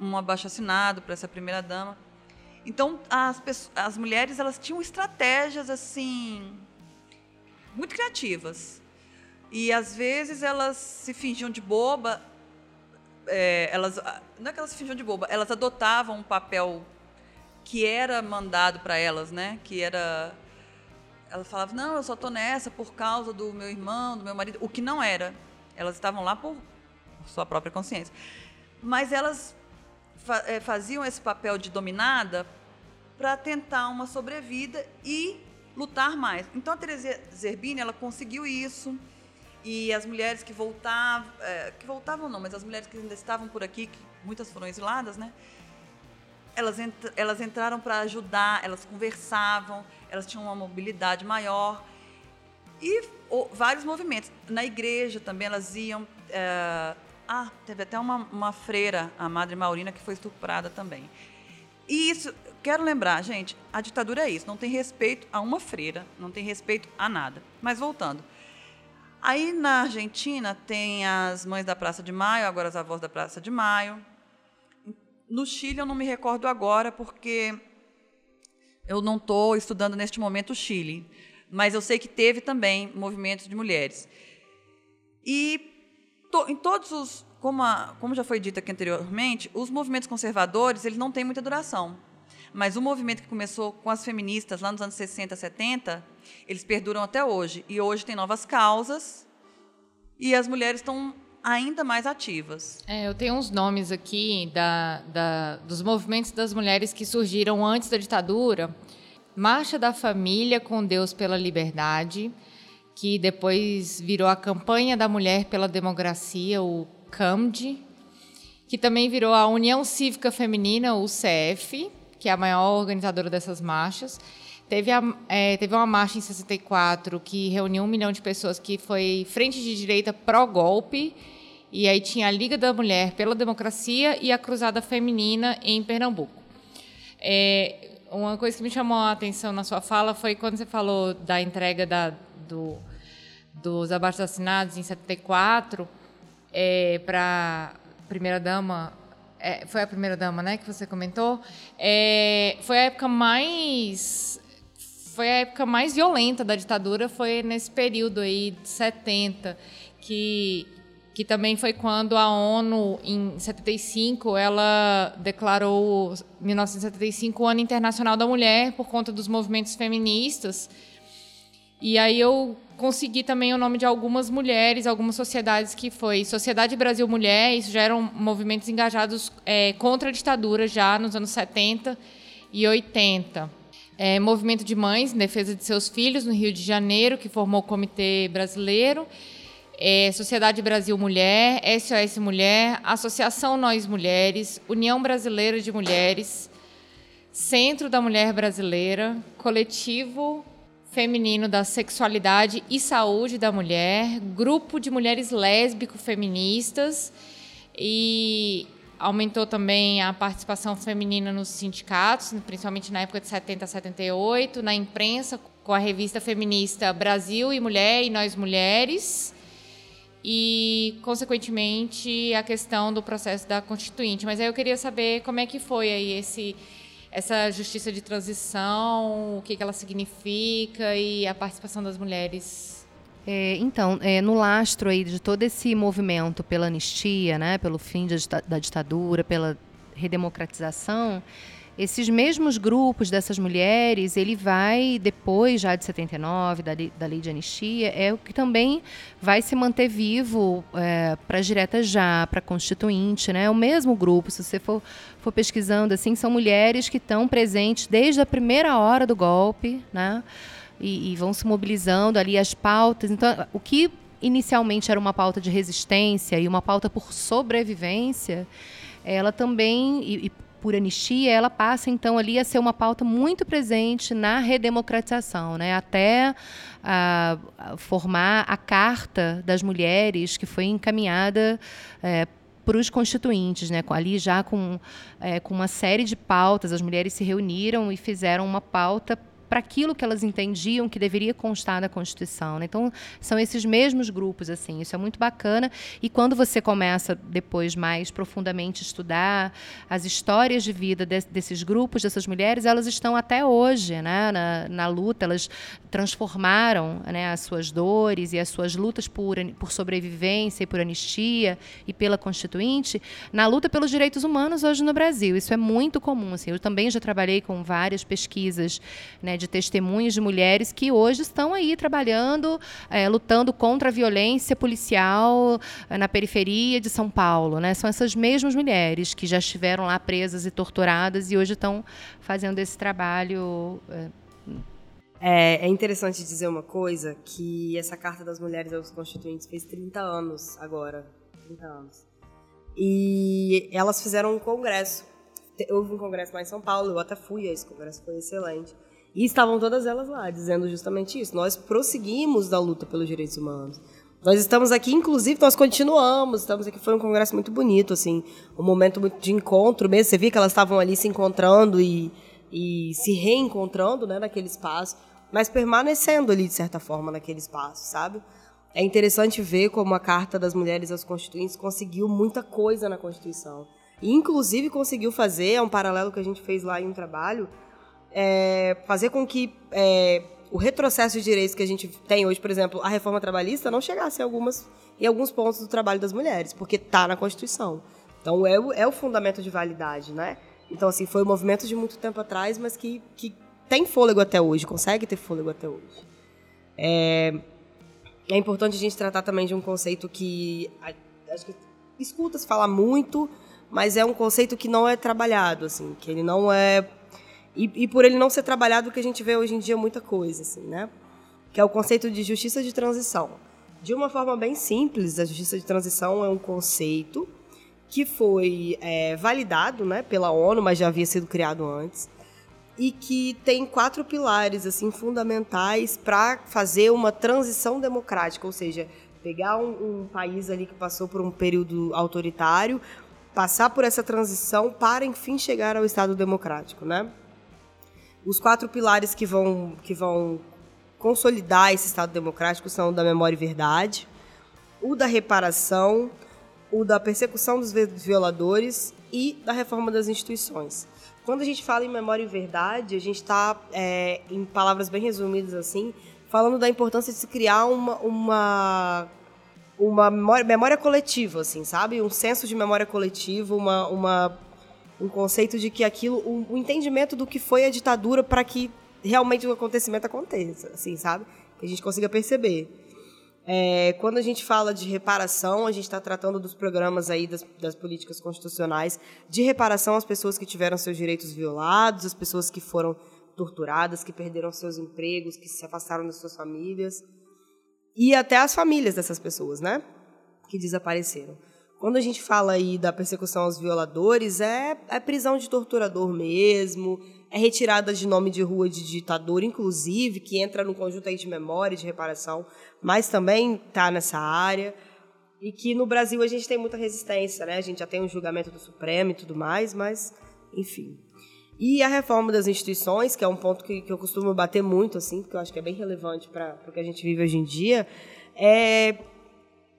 um abaixo-assinado para essa primeira-dama. Então, as, pessoas, as mulheres, elas tinham estratégias, assim, muito criativas. E, às vezes, elas se fingiam de boba, é, elas, não é que elas se fingiam de boba, elas adotavam um papel que era mandado para elas, né? Que era ela falava: "Não, eu só tô nessa por causa do meu irmão, do meu marido", o que não era. Elas estavam lá por sua própria consciência. Mas elas faziam esse papel de dominada para tentar uma sobrevida e lutar mais. Então a Teresa Zerbini, ela conseguiu isso. E as mulheres que voltavam, é, que voltavam não, mas as mulheres que ainda estavam por aqui, que muitas foram exiladas, né? elas, elas entraram para ajudar, elas conversavam, elas tinham uma mobilidade maior. E vários movimentos. Na igreja também elas iam. Ah, teve até uma, uma freira, a Madre Maurina, que foi estuprada também. E isso, quero lembrar, gente, a ditadura é isso, não tem respeito a uma freira, não tem respeito a nada. Mas voltando. Aí na Argentina tem as mães da Praça de Maio, agora as avós da Praça de Maio, no Chile eu não me recordo agora porque eu não estou estudando neste momento o Chile, mas eu sei que teve também movimentos de mulheres. E to, em todos os, como, a, como já foi dito aqui anteriormente, os movimentos conservadores eles não têm muita duração. Mas o movimento que começou com as feministas lá nos anos 60, 70, eles perduram até hoje. E hoje tem novas causas e as mulheres estão ainda mais ativas. É, eu tenho uns nomes aqui da, da, dos movimentos das mulheres que surgiram antes da ditadura. Marcha da Família com Deus pela Liberdade, que depois virou a Campanha da Mulher pela Democracia, o CAMD, que também virou a União Cívica Feminina, o CF, que é a maior organizadora dessas marchas. Teve, a, é, teve uma marcha em 64 que reuniu um milhão de pessoas, que foi Frente de Direita pró-golpe, e aí tinha a Liga da Mulher pela Democracia e a Cruzada Feminina em Pernambuco. É, uma coisa que me chamou a atenção na sua fala foi quando você falou da entrega da, do, dos abaixo assinados em 74 é, para primeira dama é, foi a primeira dama né que você comentou é, foi a época mais foi a época mais violenta da ditadura foi nesse período aí de 70 que que também foi quando a ONU, em 75, ela declarou 1975 o Ano Internacional da Mulher por conta dos movimentos feministas. E aí eu consegui também o nome de algumas mulheres, algumas sociedades que foi Sociedade Brasil Mulher, isso já eram movimentos engajados é, contra a ditadura já nos anos 70 e 80. É, movimento de Mães em Defesa de Seus Filhos, no Rio de Janeiro, que formou o Comitê Brasileiro é, Sociedade Brasil Mulher, SOS Mulher, Associação Nós Mulheres, União Brasileira de Mulheres, Centro da Mulher Brasileira, Coletivo Feminino da Sexualidade e Saúde da Mulher, Grupo de Mulheres Lésbico-Feministas e aumentou também a participação feminina nos sindicatos, principalmente na época de 70 a 78, na imprensa com a revista feminista Brasil e Mulher e Nós Mulheres e, consequentemente, a questão do processo da Constituinte. Mas aí eu queria saber como é que foi aí esse, essa justiça de transição, o que, que ela significa e a participação das mulheres. É, então, é, no lastro aí de todo esse movimento pela anistia, né, pelo fim da ditadura, pela redemocratização, esses mesmos grupos dessas mulheres, ele vai, depois já de 79, da, da lei de anistia, é o que também vai se manter vivo é, para as diretas já, para a constituinte, né? É o mesmo grupo, se você for, for pesquisando, assim, são mulheres que estão presentes desde a primeira hora do golpe, né? E, e vão se mobilizando ali as pautas. Então, o que inicialmente era uma pauta de resistência e uma pauta por sobrevivência, ela também, e, e por anistia, ela passa então ali a ser uma pauta muito presente na redemocratização, né? até a, a formar a Carta das Mulheres, que foi encaminhada é, para os constituintes, né? ali já com, é, com uma série de pautas, as mulheres se reuniram e fizeram uma pauta para aquilo que elas entendiam que deveria constar na Constituição. Né? Então, são esses mesmos grupos, assim, isso é muito bacana. E quando você começa depois mais profundamente estudar as histórias de vida de, desses grupos, dessas mulheres, elas estão até hoje né? na, na luta, elas transformaram né, as suas dores e as suas lutas por, por sobrevivência e por anistia e pela Constituinte na luta pelos direitos humanos hoje no Brasil. Isso é muito comum. Assim. Eu também já trabalhei com várias pesquisas né, de de testemunhos de mulheres que hoje estão aí trabalhando, é, lutando contra a violência policial é, na periferia de São Paulo. Né? São essas mesmas mulheres que já estiveram lá presas e torturadas e hoje estão fazendo esse trabalho. É, é, é, interessante dizer uma coisa, que essa Carta das Mulheres aos Constituintes fez 30 anos agora. 30 anos. E elas fizeram um congresso. Houve um congresso lá em São Paulo, eu até fui a esse congresso, foi excelente. E estavam todas elas lá, dizendo justamente isso. Nós prosseguimos da luta pelos direitos humanos. Nós estamos aqui, inclusive, nós continuamos. Estamos aqui, foi um congresso muito bonito, assim, um momento muito de encontro mesmo. Você viu que elas estavam ali se encontrando e, e se reencontrando, né, naquele espaço, mas permanecendo ali, de certa forma, naquele espaço, sabe? É interessante ver como a Carta das Mulheres aos Constituintes conseguiu muita coisa na Constituição. E, inclusive, conseguiu fazer, é um paralelo que a gente fez lá em um trabalho, é, fazer com que é, o retrocesso de direitos que a gente tem hoje, por exemplo, a reforma trabalhista, não chegasse em, algumas, em alguns pontos do trabalho das mulheres, porque está na Constituição. Então, é o, é o fundamento de validade, né? Então, assim, foi um movimento de muito tempo atrás, mas que, que tem fôlego até hoje, consegue ter fôlego até hoje. É, é importante a gente tratar também de um conceito que acho que escuta-se falar muito, mas é um conceito que não é trabalhado, assim, que ele não é e, e, por ele não ser trabalhado, que a gente vê hoje em dia muita coisa, assim, né? Que é o conceito de justiça de transição. De uma forma bem simples, a justiça de transição é um conceito que foi é, validado né, pela ONU, mas já havia sido criado antes, e que tem quatro pilares assim fundamentais para fazer uma transição democrática, ou seja, pegar um, um país ali que passou por um período autoritário, passar por essa transição para enfim chegar ao Estado democrático, né? Os quatro pilares que vão, que vão consolidar esse Estado democrático são o da memória e verdade, o da reparação, o da persecução dos violadores e da reforma das instituições. Quando a gente fala em memória e verdade, a gente está, é, em palavras bem resumidas assim, falando da importância de se criar uma, uma, uma memória, memória coletiva, assim, sabe? Um senso de memória coletiva, uma, uma um conceito de que aquilo, o um, um entendimento do que foi a ditadura para que realmente o acontecimento aconteça, assim, sabe? Que a gente consiga perceber. É, quando a gente fala de reparação, a gente está tratando dos programas aí das, das, políticas constitucionais de reparação às pessoas que tiveram seus direitos violados, às pessoas que foram torturadas, que perderam seus empregos, que se afastaram das suas famílias e até as famílias dessas pessoas, né? Que desapareceram. Quando a gente fala aí da persecução aos violadores, é, é prisão de torturador mesmo, é retirada de nome de rua de ditador, inclusive, que entra no conjunto aí de memória, de reparação, mas também está nessa área. E que no Brasil a gente tem muita resistência, né? A gente já tem um julgamento do Supremo e tudo mais, mas, enfim. E a reforma das instituições, que é um ponto que, que eu costumo bater muito, assim, porque eu acho que é bem relevante para o que a gente vive hoje em dia, é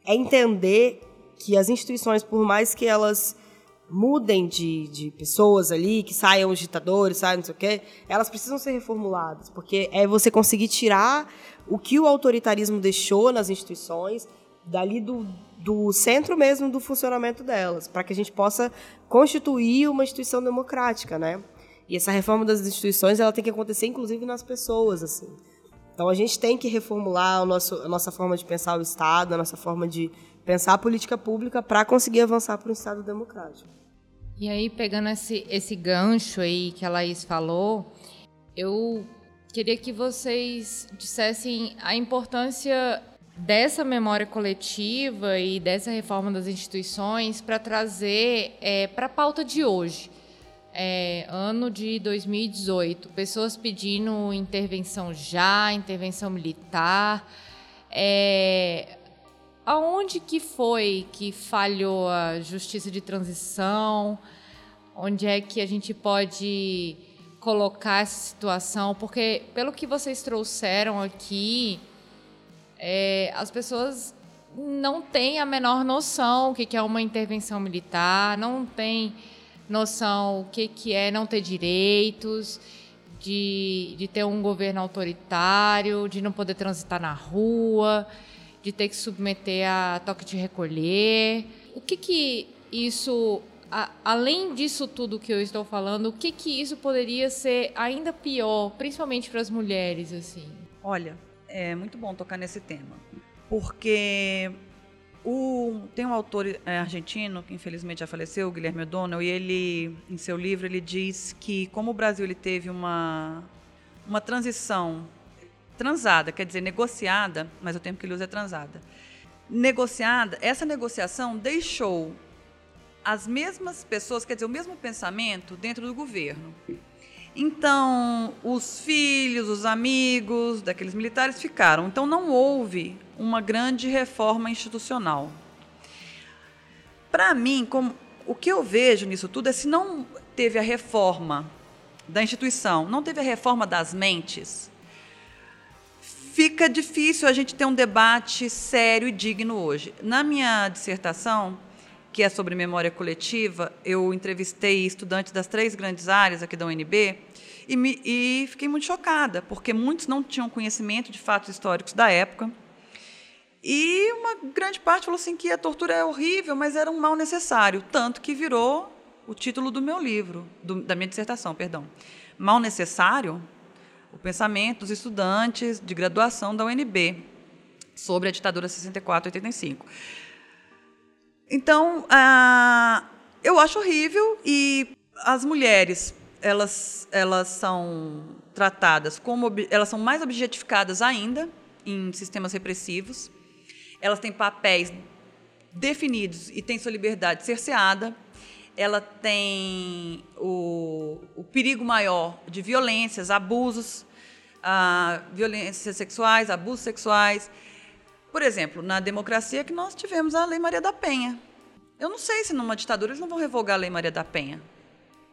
é entender que as instituições, por mais que elas mudem de, de pessoas ali, que saiam os ditadores, saiam não sei o quê, elas precisam ser reformuladas, porque é você conseguir tirar o que o autoritarismo deixou nas instituições, dali do, do centro mesmo do funcionamento delas, para que a gente possa constituir uma instituição democrática, né? E essa reforma das instituições ela tem que acontecer, inclusive, nas pessoas, assim. Então, a gente tem que reformular o nosso, a nossa forma de pensar o Estado, a nossa forma de pensar a política pública para conseguir avançar para um Estado democrático. E aí, pegando esse, esse gancho aí que a Laís falou, eu queria que vocês dissessem a importância dessa memória coletiva e dessa reforma das instituições para trazer é, para a pauta de hoje. É, ano de 2018, pessoas pedindo intervenção já, intervenção militar. É, aonde que foi que falhou a justiça de transição? Onde é que a gente pode colocar essa situação? Porque, pelo que vocês trouxeram aqui, é, as pessoas não têm a menor noção o que é uma intervenção militar, não têm noção o que é não ter direitos, de, de ter um governo autoritário, de não poder transitar na rua, de ter que submeter a toque de recolher. O que que isso, a, além disso tudo que eu estou falando, o que que isso poderia ser ainda pior, principalmente para as mulheres, assim? Olha, é muito bom tocar nesse tema, porque o, tem um autor é, argentino que infelizmente já faleceu, Guilherme O'Donnell, e ele, em seu livro, ele diz que como o Brasil ele teve uma, uma transição transada, quer dizer, negociada, mas o termo que ele usa é transada. Negociada, essa negociação deixou as mesmas pessoas, quer dizer, o mesmo pensamento dentro do governo. Então, os filhos, os amigos daqueles militares ficaram. Então, não houve uma grande reforma institucional. Para mim, como, o que eu vejo nisso tudo é se não teve a reforma da instituição, não teve a reforma das mentes, fica difícil a gente ter um debate sério e digno hoje. Na minha dissertação, que é sobre memória coletiva, eu entrevistei estudantes das três grandes áreas aqui da UNB e, me, e fiquei muito chocada, porque muitos não tinham conhecimento de fatos históricos da época. E uma grande parte falou assim que a tortura é horrível, mas era um mal necessário, tanto que virou o título do meu livro, do, da minha dissertação, perdão. Mal necessário, o pensamento dos estudantes de graduação da UNB sobre a ditadura 64-85. Então, eu acho horrível e as mulheres elas, elas são tratadas como elas são mais objetificadas ainda em sistemas repressivos. Elas têm papéis definidos e têm sua liberdade cerceada. Ela tem o, o perigo maior de violências, abusos, ah, violências sexuais, abusos sexuais. Por exemplo, na democracia que nós tivemos a Lei Maria da Penha. Eu não sei se numa ditadura eles não vão revogar a Lei Maria da Penha.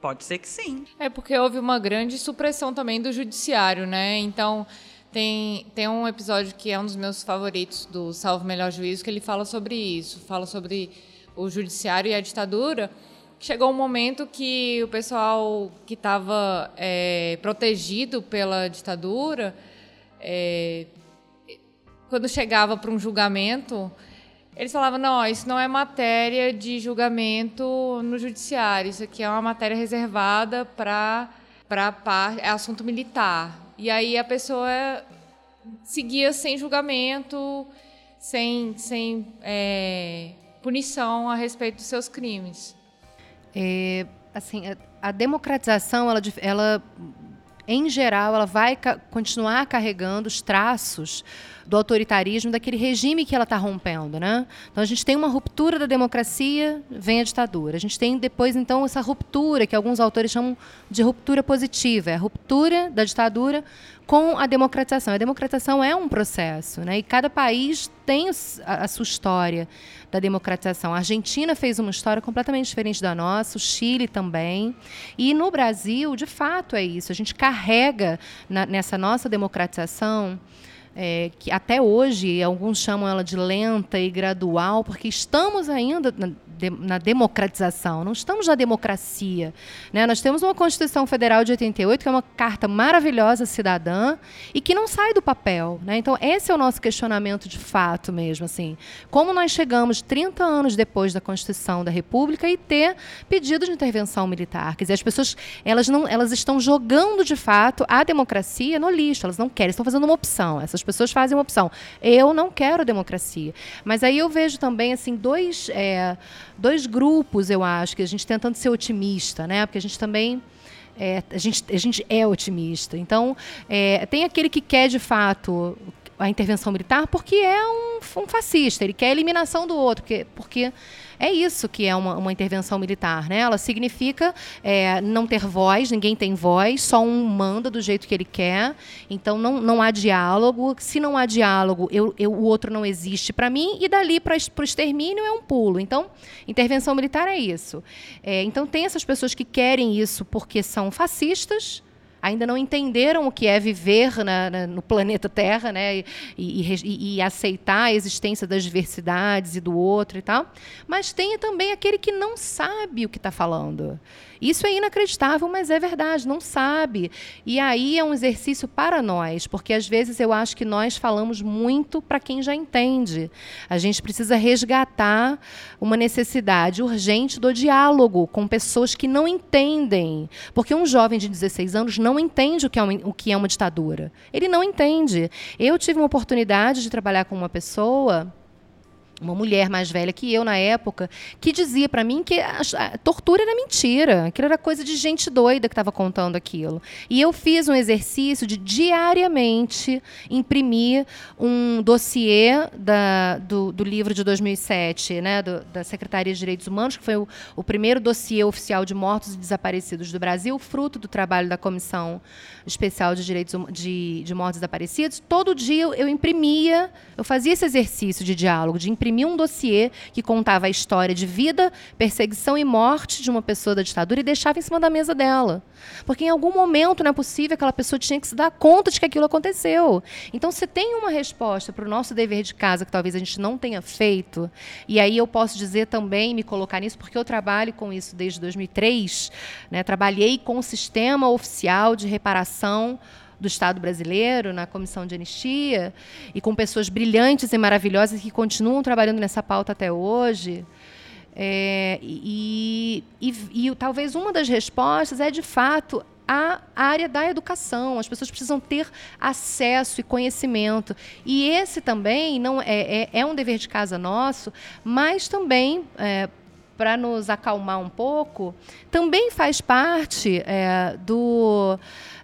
Pode ser que sim. É porque houve uma grande supressão também do judiciário, né? Então, tem, tem um episódio que é um dos meus favoritos do Salvo Melhor Juízo, que ele fala sobre isso, fala sobre o judiciário e a ditadura. Chegou um momento que o pessoal que estava é, protegido pela ditadura é, quando chegava para um julgamento, eles falavam: não, isso não é matéria de julgamento no judiciário, isso aqui é uma matéria reservada para para é assunto militar. E aí a pessoa seguia sem julgamento, sem, sem é, punição a respeito dos seus crimes. É, assim, a, a democratização, ela, ela em geral, ela vai continuar carregando os traços do autoritarismo daquele regime que ela está rompendo, né? Então a gente tem uma ruptura da democracia, vem a ditadura. A gente tem depois então essa ruptura que alguns autores chamam de ruptura positiva, é a ruptura da ditadura com a democratização. A democratização é um processo, né? E cada país tem a, sua história da democratização. A Argentina fez uma história completamente diferente da nossa, o Chile também. E no Brasil, de fato, é isso. A gente carrega na, nessa nossa democratização é, que até hoje alguns chamam ela de lenta e gradual, porque estamos ainda na, de, na democratização, não estamos na democracia. Né? Nós temos uma Constituição Federal de 88, que é uma carta maravilhosa cidadã e que não sai do papel. Né? Então, esse é o nosso questionamento de fato mesmo. assim Como nós chegamos 30 anos depois da Constituição da República e ter pedido de intervenção militar? Quer dizer, as pessoas elas não, elas estão jogando de fato a democracia no lixo, elas não querem, estão fazendo uma opção. Essas pessoas fazem uma opção. Eu não quero democracia. Mas aí eu vejo também assim dois, é, dois grupos, eu acho, que a gente tentando ser otimista, né? Porque a gente também é, a, gente, a gente é otimista. Então, é, tem aquele que quer de fato a intervenção militar porque é um, um fascista, ele quer a eliminação do outro, porque, porque é isso que é uma, uma intervenção militar, né? Ela significa é, não ter voz, ninguém tem voz, só um manda do jeito que ele quer. Então não, não há diálogo. Se não há diálogo, eu, eu o outro não existe para mim e dali para o extermínio é um pulo. Então intervenção militar é isso. É, então tem essas pessoas que querem isso porque são fascistas ainda não entenderam o que é viver na, na, no planeta Terra, né? E, e, e, aceitar a existência das diversidades e do outro e tal. Mas tem também aquele que não sabe o que está falando. Isso é inacreditável, mas é verdade, não sabe. E aí é um exercício para nós, porque às vezes eu acho que nós falamos muito para quem já entende. A gente precisa resgatar uma necessidade urgente do diálogo com pessoas que não entendem. Porque um jovem de 16 anos não entende o que é uma, o que é uma ditadura. Ele não entende. Eu tive uma oportunidade de trabalhar com uma pessoa uma mulher mais velha que eu na época, que dizia para mim que a, tortura era mentira, aquilo era coisa de gente doida que estava contando aquilo. E eu fiz um exercício de diariamente imprimir um dossiê da, do, do livro de 2007, né, do, da Secretaria de Direitos Humanos, que foi o, o primeiro dossiê oficial de mortos e desaparecidos do Brasil, fruto do trabalho da Comissão Especial de Direitos de, de Mortos e Desaparecidos. Todo dia eu imprimia, eu fazia esse exercício de diálogo, de imprimir imprimi um dossiê que contava a história de vida, perseguição e morte de uma pessoa da ditadura e deixava em cima da mesa dela. Porque em algum momento não é possível aquela pessoa tinha que se dar conta de que aquilo aconteceu. Então, se tem uma resposta para o nosso dever de casa que talvez a gente não tenha feito, e aí eu posso dizer também, me colocar nisso, porque eu trabalho com isso desde 2003, né, trabalhei com o sistema oficial de reparação do Estado brasileiro, na comissão de anistia, e com pessoas brilhantes e maravilhosas que continuam trabalhando nessa pauta até hoje. É, e, e, e, talvez uma das respostas é, de fato, a área da educação. As pessoas precisam ter acesso e conhecimento. E esse também não é, é, é um dever de casa nosso, mas também. É, para nos acalmar um pouco, também faz parte é, do,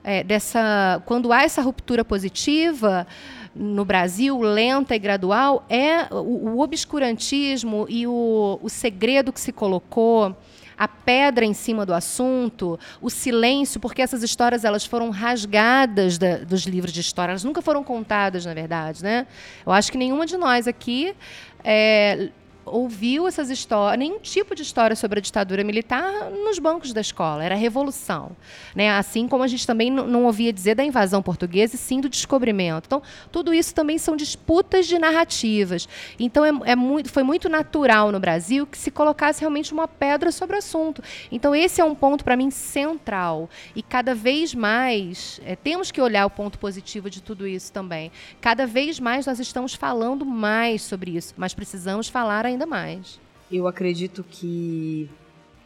é, dessa. Quando há essa ruptura positiva no Brasil, lenta e gradual, é o, o obscurantismo e o, o segredo que se colocou a pedra em cima do assunto, o silêncio, porque essas histórias elas foram rasgadas da, dos livros de história, elas nunca foram contadas, na verdade, né? Eu acho que nenhuma de nós aqui é, ouviu essas histórias, nenhum tipo de história sobre a ditadura militar nos bancos da escola. Era revolução. Né? Assim como a gente também não ouvia dizer da invasão portuguesa e sim do descobrimento. Então, tudo isso também são disputas de narrativas. Então, é, é muito, foi muito natural no Brasil que se colocasse realmente uma pedra sobre o assunto. Então, esse é um ponto, para mim, central. E cada vez mais, é, temos que olhar o ponto positivo de tudo isso também. Cada vez mais nós estamos falando mais sobre isso, mas precisamos falar ainda ainda mais. Eu acredito que,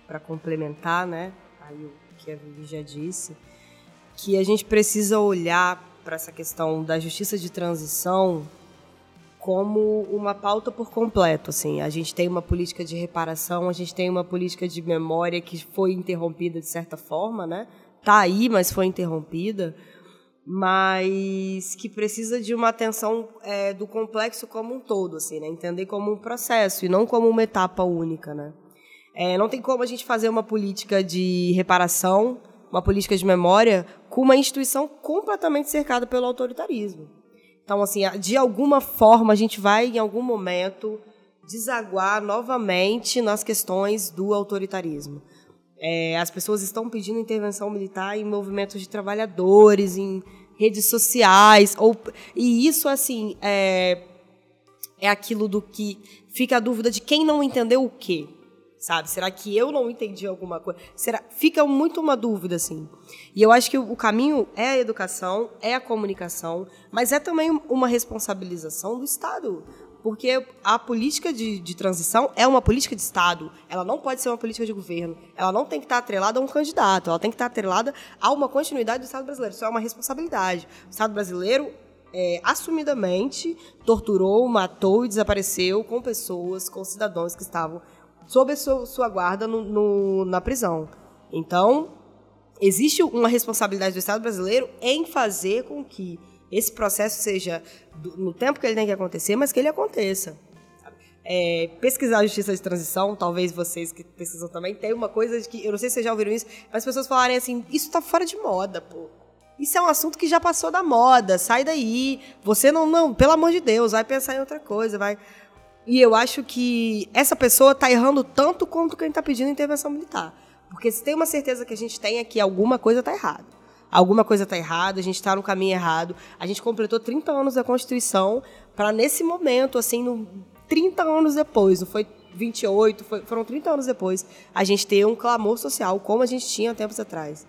para complementar, né, aí o que a Vivi já disse, que a gente precisa olhar para essa questão da justiça de transição como uma pauta por completo, assim. A gente tem uma política de reparação, a gente tem uma política de memória que foi interrompida de certa forma, né? Tá aí, mas foi interrompida mas que precisa de uma atenção é, do complexo como um todo, assim, né? Entender como um processo e não como uma etapa única, né? É, não tem como a gente fazer uma política de reparação, uma política de memória, com uma instituição completamente cercada pelo autoritarismo. Então, assim, de alguma forma a gente vai, em algum momento, desaguar novamente nas questões do autoritarismo. É, as pessoas estão pedindo intervenção militar em movimentos de trabalhadores, em redes sociais, ou e isso assim é, é aquilo do que fica a dúvida de quem não entendeu o quê, sabe? Será que eu não entendi alguma coisa? Será? Fica muito uma dúvida assim. E eu acho que o caminho é a educação, é a comunicação, mas é também uma responsabilização do Estado. Porque a política de, de, transição é uma política de Estado. Ela não pode ser uma política de governo. Ela não tem que estar atrelada a um candidato. Ela tem que estar atrelada a uma continuidade do Estado brasileiro. Isso é uma responsabilidade. O Estado brasileiro, é, assumidamente, torturou, matou e desapareceu com pessoas, com cidadãos que estavam sob sua, sua guarda no, no, na prisão. Então, existe uma responsabilidade do Estado brasileiro em fazer com que esse processo seja no tempo que ele tem que acontecer, mas que ele aconteça. É, pesquisar a justiça de transição, talvez vocês que pesquisam também, tem uma coisa de que, eu não sei se vocês já ouviram isso, mas as pessoas falarem assim, isso está fora de moda, pô. Isso é um assunto que já passou da moda, sai daí. Você não, não, pelo amor de Deus, vai pensar em outra coisa, vai. E eu acho que essa pessoa está errando tanto quanto quem está pedindo intervenção militar. Porque se tem uma certeza que a gente tem é que alguma coisa está errada alguma coisa está errada, a gente está no caminho errado. A gente completou 30 anos da Constituição para, nesse momento, assim, no, 30 anos depois, não foi 28, foi, foram 30 anos depois, a gente ter um clamor social como a gente tinha tempos atrás.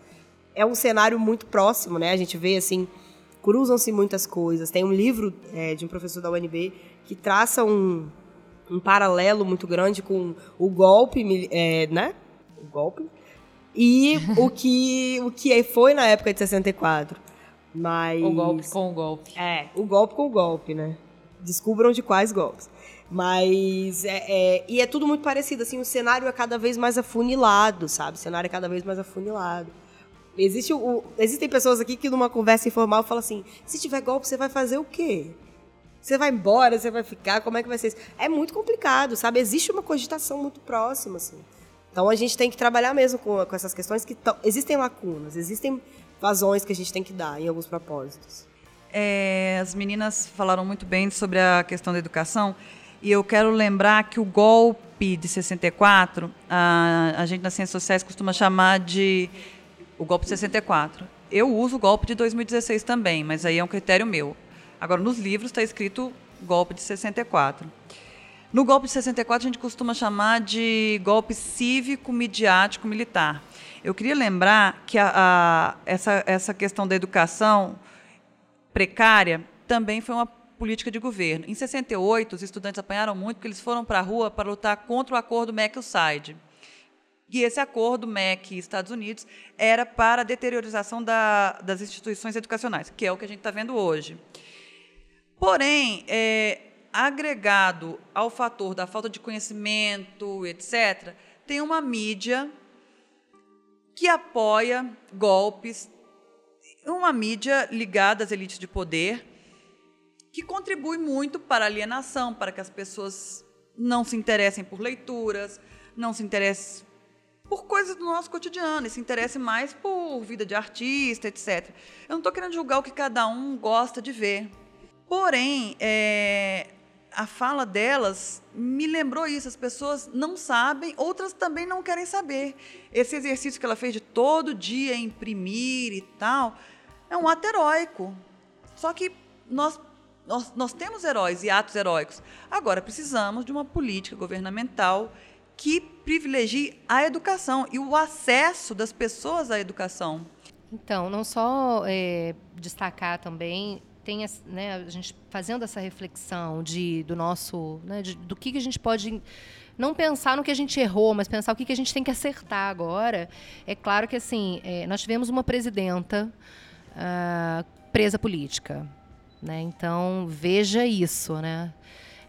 É um cenário muito próximo, né? A gente vê, assim, cruzam-se muitas coisas. Tem um livro é, de um professor da UNB que traça um, um paralelo muito grande com o golpe, é, né? O golpe e o que, o que foi na época de 64. Mas... O golpe com o golpe. É, o golpe com o golpe, né? Descubram de quais golpes. Mas é, é, e é tudo muito parecido, assim, o cenário é cada vez mais afunilado, sabe? O cenário é cada vez mais afunilado. Existe o, existem pessoas aqui que numa conversa informal falam assim: se tiver golpe, você vai fazer o quê? Você vai embora, você vai ficar, como é que vai ser isso? É muito complicado, sabe? Existe uma cogitação muito próxima, assim. Então a gente tem que trabalhar mesmo com, com essas questões que existem lacunas, existem vazões que a gente tem que dar em alguns propósitos. É, as meninas falaram muito bem sobre a questão da educação e eu quero lembrar que o golpe de 64, a, a gente nas ciências sociais costuma chamar de o golpe de 64. Eu uso o golpe de 2016 também, mas aí é um critério meu. Agora, nos livros está escrito golpe de 64. No golpe de 64, a gente costuma chamar de golpe cívico-midiático militar. Eu queria lembrar que a, a, essa, essa questão da educação precária também foi uma política de governo. Em 68, os estudantes apanharam muito porque eles foram para a rua para lutar contra o acordo MEC-USAID. E esse acordo MEC Estados Unidos era para a deteriorização da, das instituições educacionais, que é o que a gente está vendo hoje. Porém, é, agregado ao fator da falta de conhecimento, etc., tem uma mídia que apoia golpes, uma mídia ligada às elites de poder, que contribui muito para a alienação, para que as pessoas não se interessem por leituras, não se interessem por coisas do nosso cotidiano e se interessem mais por vida de artista, etc. Eu não estou querendo julgar o que cada um gosta de ver. Porém, é, a fala delas me lembrou isso. As pessoas não sabem, outras também não querem saber. Esse exercício que ela fez de todo dia imprimir e tal, é um ato heróico. Só que nós, nós, nós temos heróis e atos heróicos. Agora, precisamos de uma política governamental que privilegie a educação e o acesso das pessoas à educação. Então, não só é, destacar também tem né, a gente fazendo essa reflexão de do nosso né, de, do que, que a gente pode não pensar no que a gente errou, mas pensar o que, que a gente tem que acertar agora. É claro que assim é, nós tivemos uma presidenta uh, presa política, né? Então veja isso, né?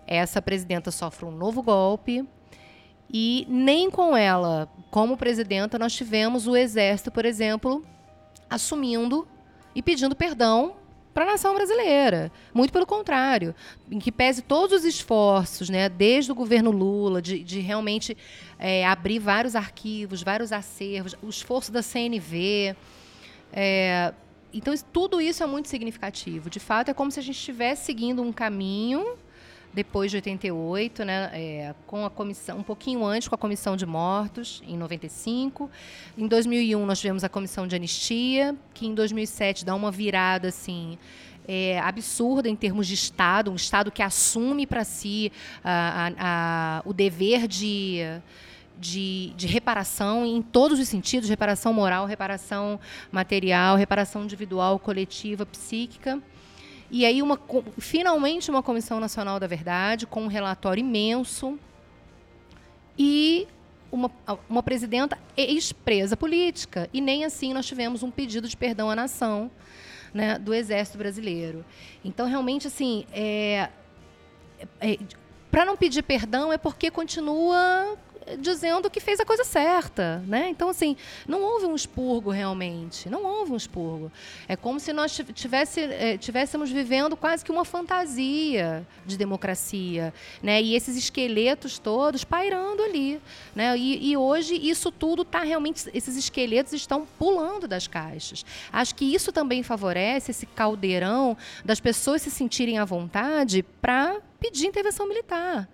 Essa presidenta sofre um novo golpe e nem com ela como presidenta nós tivemos o exército, por exemplo, assumindo e pedindo perdão para a nação brasileira. Muito pelo contrário, em que pese todos os esforços, né, desde o governo Lula, de, de realmente é, abrir vários arquivos, vários acervos, o esforço da CNV. É, então, tudo isso é muito significativo. De fato, é como se a gente estivesse seguindo um caminho depois de 88, né, é, com a comissão, um pouquinho antes com a comissão de mortos em 95. Em 2001 nós tivemos a comissão de anistia, que em 2007 dá uma virada assim é, absurda em termos de Estado, um Estado que assume para si a, a, a, o dever de, de, de, reparação em todos os sentidos reparação moral, reparação material, reparação individual, coletiva, psíquica. E aí, uma, finalmente, uma Comissão Nacional da Verdade, com um relatório imenso e uma, uma presidenta ex-presa política. E nem assim nós tivemos um pedido de perdão à nação né, do Exército Brasileiro. Então, realmente, assim, é, é, para não pedir perdão é porque continua dizendo que fez a coisa certa, né? Então assim, não houve um expurgo realmente, não houve um expurgo. É como se nós tivesse, é, tivéssemos vivendo quase que uma fantasia de democracia, né? E esses esqueletos todos pairando ali, né? E, e hoje isso tudo está realmente, esses esqueletos estão pulando das caixas. Acho que isso também favorece esse caldeirão das pessoas se sentirem à vontade para pedir intervenção militar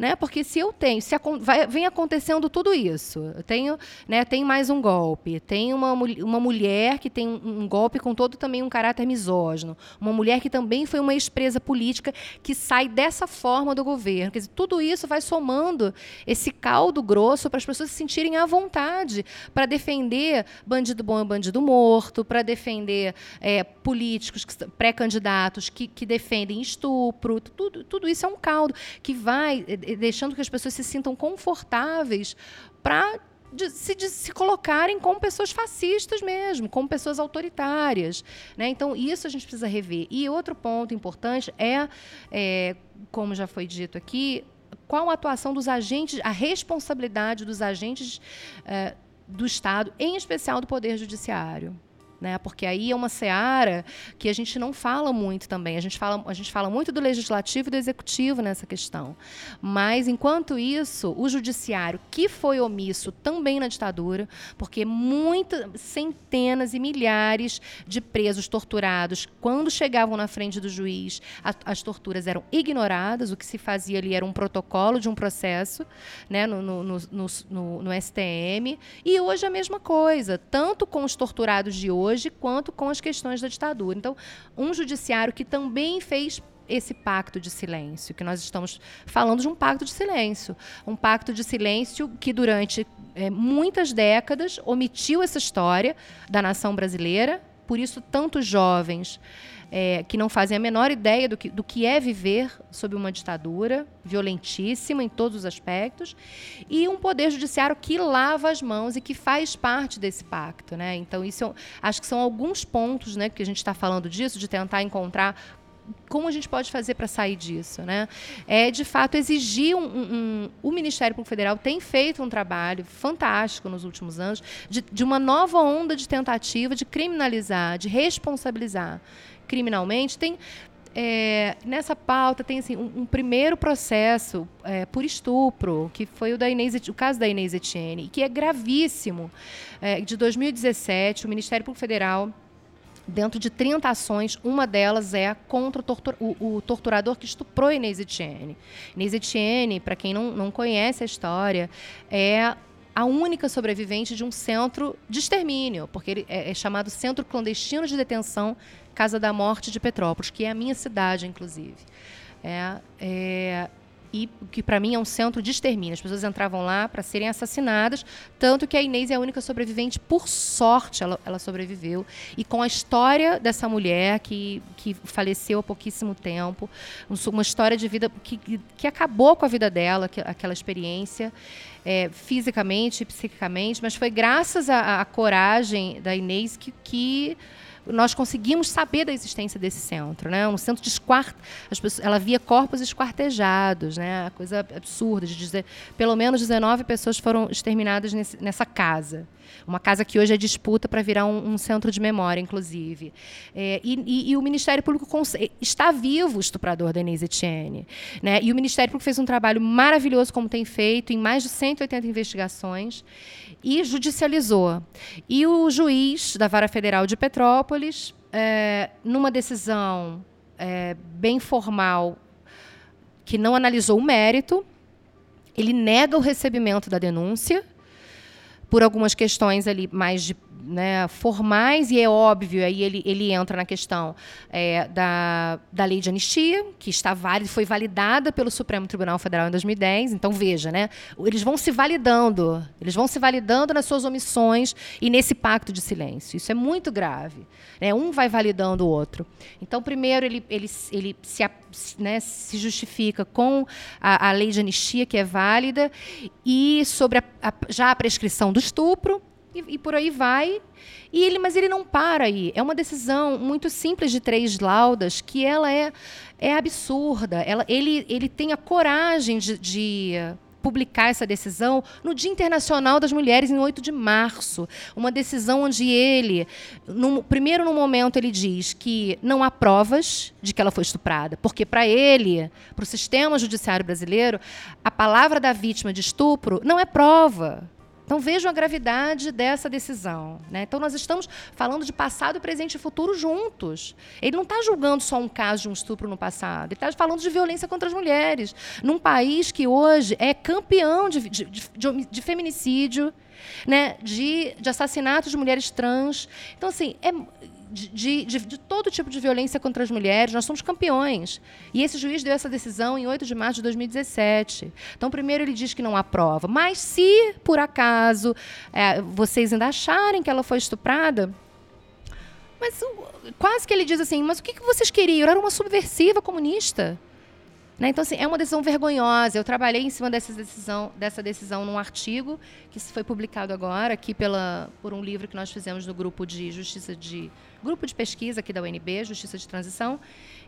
né? Porque se eu tenho, se vai, vem acontecendo tudo isso, eu tenho, né, tem mais um golpe, tem uma, uma mulher que tem um, um golpe com todo também um caráter misógino, uma mulher que também foi uma ex-presa política que sai dessa forma do governo. Quer dizer, tudo isso vai somando esse caldo grosso para as pessoas se sentirem à vontade para defender bandido bom e bandido morto, para defender é, políticos, pré-candidatos que, que defendem estupro. Tudo, tudo isso é um caldo que vai deixando que as pessoas se sintam confortáveis para de, se, de, se colocarem como pessoas fascistas mesmo, como pessoas autoritárias. Né? Então, isso a gente precisa rever. E outro ponto importante é, é como já foi dito aqui, qual a atuação dos agentes, a responsabilidade dos agentes é, do Estado, em especial do Poder Judiciário né? Porque aí é uma seara que a gente não fala muito também. A gente fala, a gente fala muito do legislativo e do executivo nessa questão. Mas, enquanto isso, o judiciário, que foi omisso também na ditadura, porque muitas, centenas e milhares de presos torturados, quando chegavam na frente do juiz, a, as torturas eram ignoradas, o que se fazia ali era um protocolo de um processo né, no, no, no, no, STM. E hoje a mesma coisa, tanto com os torturados de hoje, hoje quanto com as questões da ditadura. Então, um judiciário que também fez esse pacto de silêncio, que nós estamos falando de um pacto de silêncio. Um pacto de silêncio que, durante é, muitas décadas, omitiu essa história da nação brasileira, por isso, tantos jovens é, que não fazem a menor ideia do que, do que é viver sob uma ditadura violentíssima em todos os aspectos, e um poder judiciário que lava as mãos e que faz parte desse pacto. Né? Então, isso é acho que são alguns pontos né, que a gente está falando disso, de tentar encontrar como a gente pode fazer para sair disso, né? É de fato exigir um, um, um, o Ministério Público Federal tem feito um trabalho fantástico nos últimos anos de, de uma nova onda de tentativa de criminalizar, de responsabilizar criminalmente, tem é, nessa pauta tem assim, um, um primeiro processo é, por estupro, que foi o, da Inês, o caso da Inês Etienne, que é gravíssimo. É, de 2017, o Ministério Público Federal, dentro de 30 ações, uma delas é contra o, o, o torturador que estuprou Inês Etienne. Inês Etienne, para quem não, não conhece a história, é a única sobrevivente de um centro de extermínio, porque ele é, é chamado Centro Clandestino de Detenção Casa da Morte de Petrópolis, que é a minha cidade, inclusive. É, é, e que para mim é um centro de extermínio. As pessoas entravam lá para serem assassinadas, tanto que a Inês é a única sobrevivente. Por sorte, ela, ela sobreviveu. E com a história dessa mulher que, que faleceu há pouquíssimo tempo, uma história de vida que, que acabou com a vida dela, que, aquela experiência. É, fisicamente psiquicamente, mas foi graças à coragem da Inês que, que nós conseguimos saber da existência desse centro, né? Um centro de esquart... Pessoas... ela via corpos esquartejados, né? Coisa absurda de dizer, pelo menos 19 pessoas foram exterminadas nesse... nessa casa. Uma casa que hoje é disputa para virar um, um, centro de memória, inclusive. É, e, e, e, o Ministério Público está vivo o estuprador Denise Etienne. Né? E o Ministério Público fez um trabalho maravilhoso, como tem feito, em mais de 180 investigações e judicializou. E o juiz da Vara Federal de Petrópolis, é, numa decisão é, bem formal, que não analisou o mérito, ele nega o recebimento da denúncia por algumas questões ali mais de né, formais, e é óbvio, aí ele, ele entra na questão é, da, da lei de anistia, que está válida, foi validada pelo Supremo Tribunal Federal em 2010. Então, veja, né, eles vão se validando, eles vão se validando nas suas omissões e nesse pacto de silêncio. Isso é muito grave. Né? Um vai validando o outro. Então, primeiro, ele, ele, ele se, né, se justifica com a, a lei de anistia, que é válida, e sobre a, a, já a prescrição do estupro, e, e, por aí vai. E ele, mas ele não para aí. É uma decisão muito simples de três laudas que ela é, é absurda. Ela, ele, ele tem a coragem de, de publicar essa decisão no Dia Internacional das Mulheres, em 8 de março. Uma decisão onde ele, no, primeiro no momento, ele diz que não há provas de que ela foi estuprada, porque para ele, para o sistema judiciário brasileiro, a palavra da vítima de estupro não é prova. Então vejam a gravidade dessa decisão. Né? Então nós estamos falando de passado, presente e futuro juntos. Ele não está julgando só um caso de um estupro no passado, ele está falando de violência contra as mulheres. Num país que hoje é campeão de, de, de, de feminicídio, né? de, de assassinato de mulheres trans. Então, assim, é de, de, de, todo tipo de violência contra as mulheres, nós somos campeões. E esse juiz deu essa decisão em 8 de março de 2017. Então, primeiro ele diz que não há prova, mas se por acaso é, vocês ainda acharem que ela foi estuprada, mas quase que ele diz assim: mas o que, que vocês queriam? Era uma subversiva comunista. Né? Então, assim, é uma decisão vergonhosa. Eu trabalhei em cima dessa decisão, dessa decisão num artigo que foi publicado agora aqui pela, por um livro que nós fizemos no grupo de justiça de grupo de pesquisa aqui da UNB, Justiça de Transição.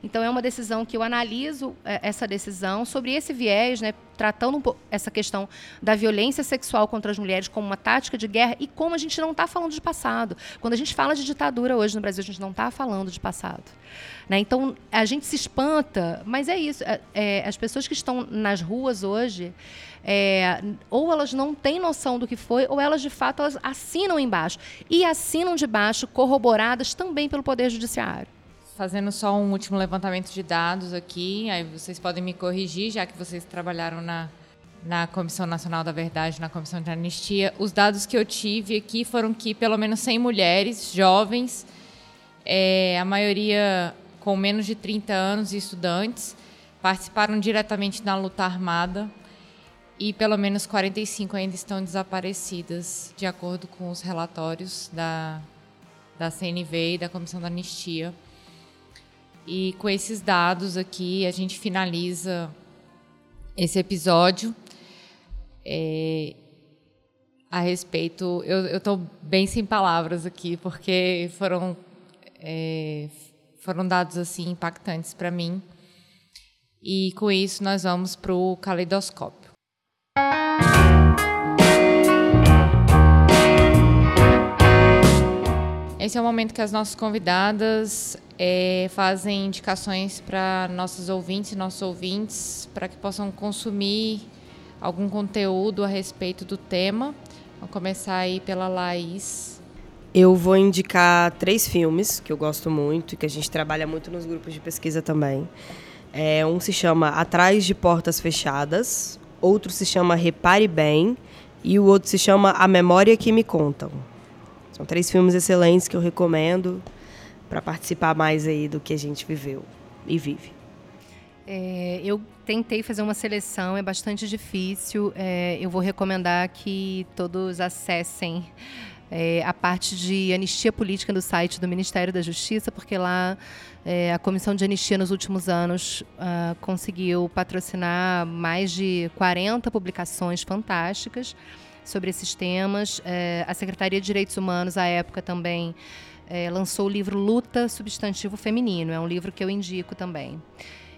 Então, é uma decisão que eu analiso é, essa decisão sobre esse viés, né, tratando um essa questão da violência sexual contra as mulheres como uma tática de guerra e como a gente não está falando de passado. Quando a gente fala de ditadura hoje no Brasil, a gente não está falando de passado. Né? Então, a gente se espanta, mas é isso. É, é, as pessoas que estão nas ruas hoje, é, ou elas não têm noção do que foi, ou elas, de fato, elas assinam embaixo. E assinam de baixo, corroboradas também pelo Poder Judiciário. Fazendo só um último levantamento de dados aqui, aí vocês podem me corrigir, já que vocês trabalharam na, na Comissão Nacional da Verdade, na Comissão de Anistia. Os dados que eu tive aqui foram que pelo menos 100 mulheres jovens, é, a maioria com menos de 30 anos e estudantes, participaram diretamente na luta armada e pelo menos 45 ainda estão desaparecidas, de acordo com os relatórios da, da CNV e da Comissão da Anistia. E com esses dados aqui, a gente finaliza esse episódio. É, a respeito, eu estou bem sem palavras aqui, porque foram, é, foram dados assim impactantes para mim. E com isso, nós vamos para o caleidoscópio. Esse é o momento que as nossas convidadas é, fazem indicações para nossos ouvintes e nossos ouvintes para que possam consumir algum conteúdo a respeito do tema. Vamos começar aí pela Laís. Eu vou indicar três filmes que eu gosto muito e que a gente trabalha muito nos grupos de pesquisa também. É, um se chama Atrás de Portas Fechadas, outro se chama Repare Bem e o outro se chama A Memória que Me Contam. São três filmes excelentes que eu recomendo para participar mais aí do que a gente viveu e vive. É, eu tentei fazer uma seleção, é bastante difícil. É, eu vou recomendar que todos acessem é, a parte de anistia política do site do Ministério da Justiça, porque lá é, a Comissão de Anistia nos últimos anos uh, conseguiu patrocinar mais de 40 publicações fantásticas sobre esses temas. É, a Secretaria de Direitos Humanos, à época, também é, lançou o livro Luta Substantivo Feminino. É um livro que eu indico também.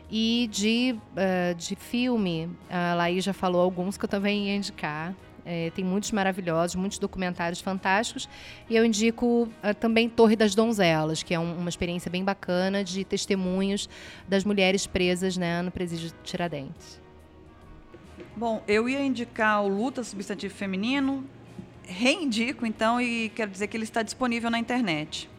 E de, uh, de filme, a Laís já falou alguns que eu também ia indicar. É, tem muitos maravilhosos, muitos documentários fantásticos. E eu indico uh, também Torre das Donzelas, que é um, uma experiência bem bacana de testemunhos das mulheres presas né, no presídio de Tiradentes. Bom, eu ia indicar o Luta Substantivo Feminino, reindico então e quero dizer que ele está disponível na internet.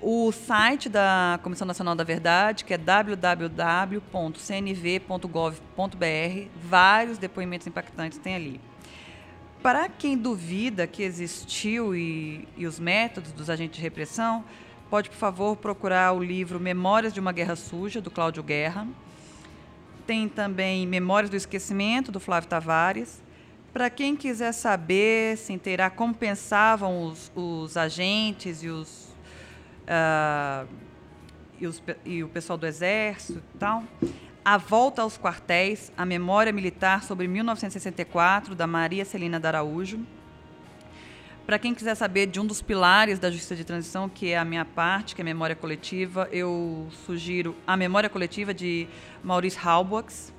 o site da Comissão Nacional da Verdade, que é www.cnv.gov.br. Vários depoimentos impactantes tem ali. Para quem duvida que existiu e, e os métodos dos agentes de repressão, pode, por favor, procurar o livro Memórias de uma Guerra Suja, do Cláudio Guerra. Tem também Memórias do Esquecimento, do Flávio Tavares. Para quem quiser saber, se inteirar como pensavam os, os agentes e os, uh, e, os, e o pessoal do Exército e tal, a Volta aos Quartéis, a Memória Militar sobre 1964, da Maria Celina da Araújo. Para quem quiser saber de um dos pilares da justiça de transição, que é a minha parte, que é a memória coletiva, eu sugiro A Memória Coletiva, de Maurice Halbwachs.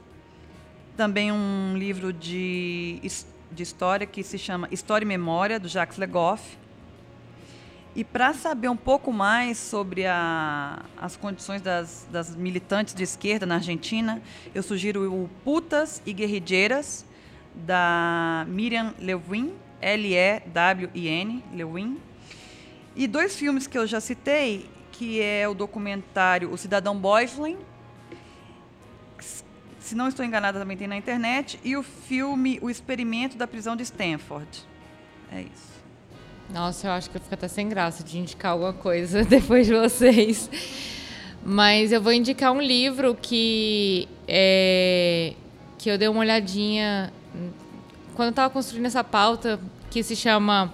Também um livro de, de história que se chama História e Memória, do Jacques Legoff. E para saber um pouco mais sobre a, as condições das, das, militantes de esquerda na Argentina, eu sugiro o Putas e Guerrilheiras, da Miriam Lewin, L-E-W-I-N, Lewin. E dois filmes que eu já citei, que é o documentário O Cidadão Boysley, se não estou enganada também tem na internet, e o filme O Experimento da Prisão de Stanford. É isso. Nossa, eu acho que eu fico até sem graça de indicar alguma coisa depois de vocês. Mas eu vou indicar um livro que, é, que eu dei uma olhadinha quando estava construindo essa pauta, que se chama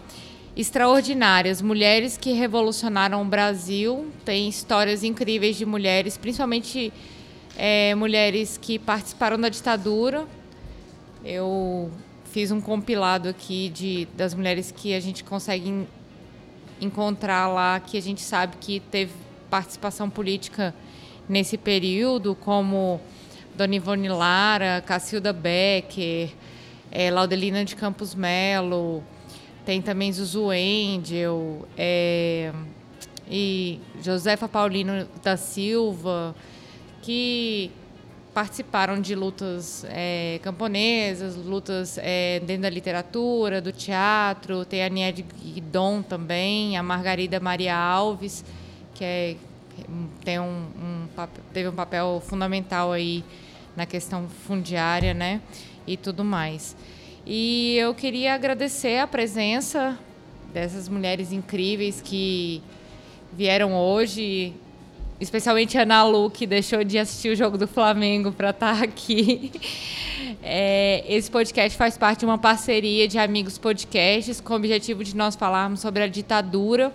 Extraordinárias Mulheres que Revolucionaram o Brasil. Tem histórias incríveis de mulheres, principalmente é, mulheres que participaram da ditadura. Eu fiz um compilado aqui de, das mulheres que a gente consegue encontrar lá, que a gente sabe que teve participação política nesse período, como Dona Ivone Lara, Cacilda Becker, é, Laudelina de Campos Melo, tem também Zuzu Endel, é, e Josefa Paulino da Silva, que participaram de lutas é, camponesas, lutas é, dentro da literatura, do teatro. Tem a Niede Guidon também, a Margarida Maria Alves, que é, tem um, um, teve um papel fundamental aí na questão fundiária, né? E tudo mais. E eu queria agradecer a presença dessas mulheres incríveis que vieram hoje especialmente a Ana Lu, que deixou de assistir o jogo do Flamengo para estar tá aqui. É, esse podcast faz parte de uma parceria de amigos podcasts com o objetivo de nós falarmos sobre a ditadura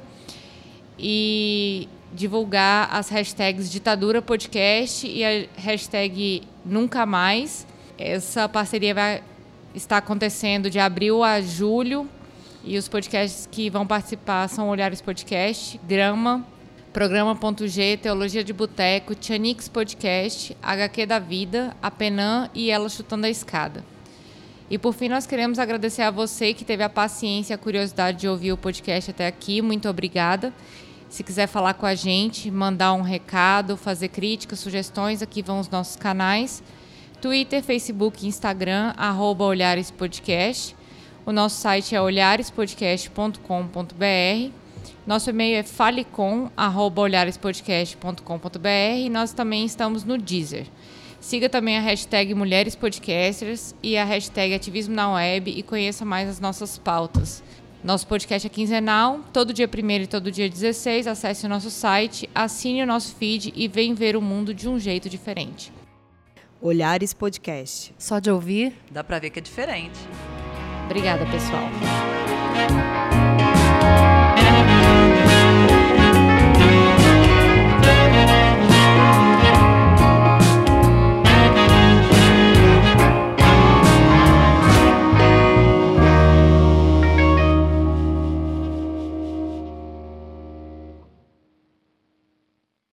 e divulgar as hashtags ditadura podcast e a hashtag nunca mais. Essa parceria vai estar acontecendo de abril a julho e os podcasts que vão participar são Olhares Podcast, Grama, Programa.g, Teologia de Boteco, Tianix Podcast, HQ da Vida, a Penã e Ela Chutando a Escada. E por fim, nós queremos agradecer a você que teve a paciência e a curiosidade de ouvir o podcast até aqui. Muito obrigada. Se quiser falar com a gente, mandar um recado, fazer críticas, sugestões, aqui vão os nossos canais. Twitter, Facebook, Instagram, arroba Olhares Podcast. O nosso site é olharespodcast.com.br. Nosso e-mail é falecom.olharespodcast.com.br e nós também estamos no Deezer. Siga também a hashtag Mulheres Podcasters e a hashtag Ativismo na Web e conheça mais as nossas pautas. Nosso podcast é quinzenal, todo dia 1 e todo dia 16. Acesse o nosso site, assine o nosso feed e vem ver o mundo de um jeito diferente. Olhares Podcast. Só de ouvir? Dá pra ver que é diferente. Obrigada, pessoal.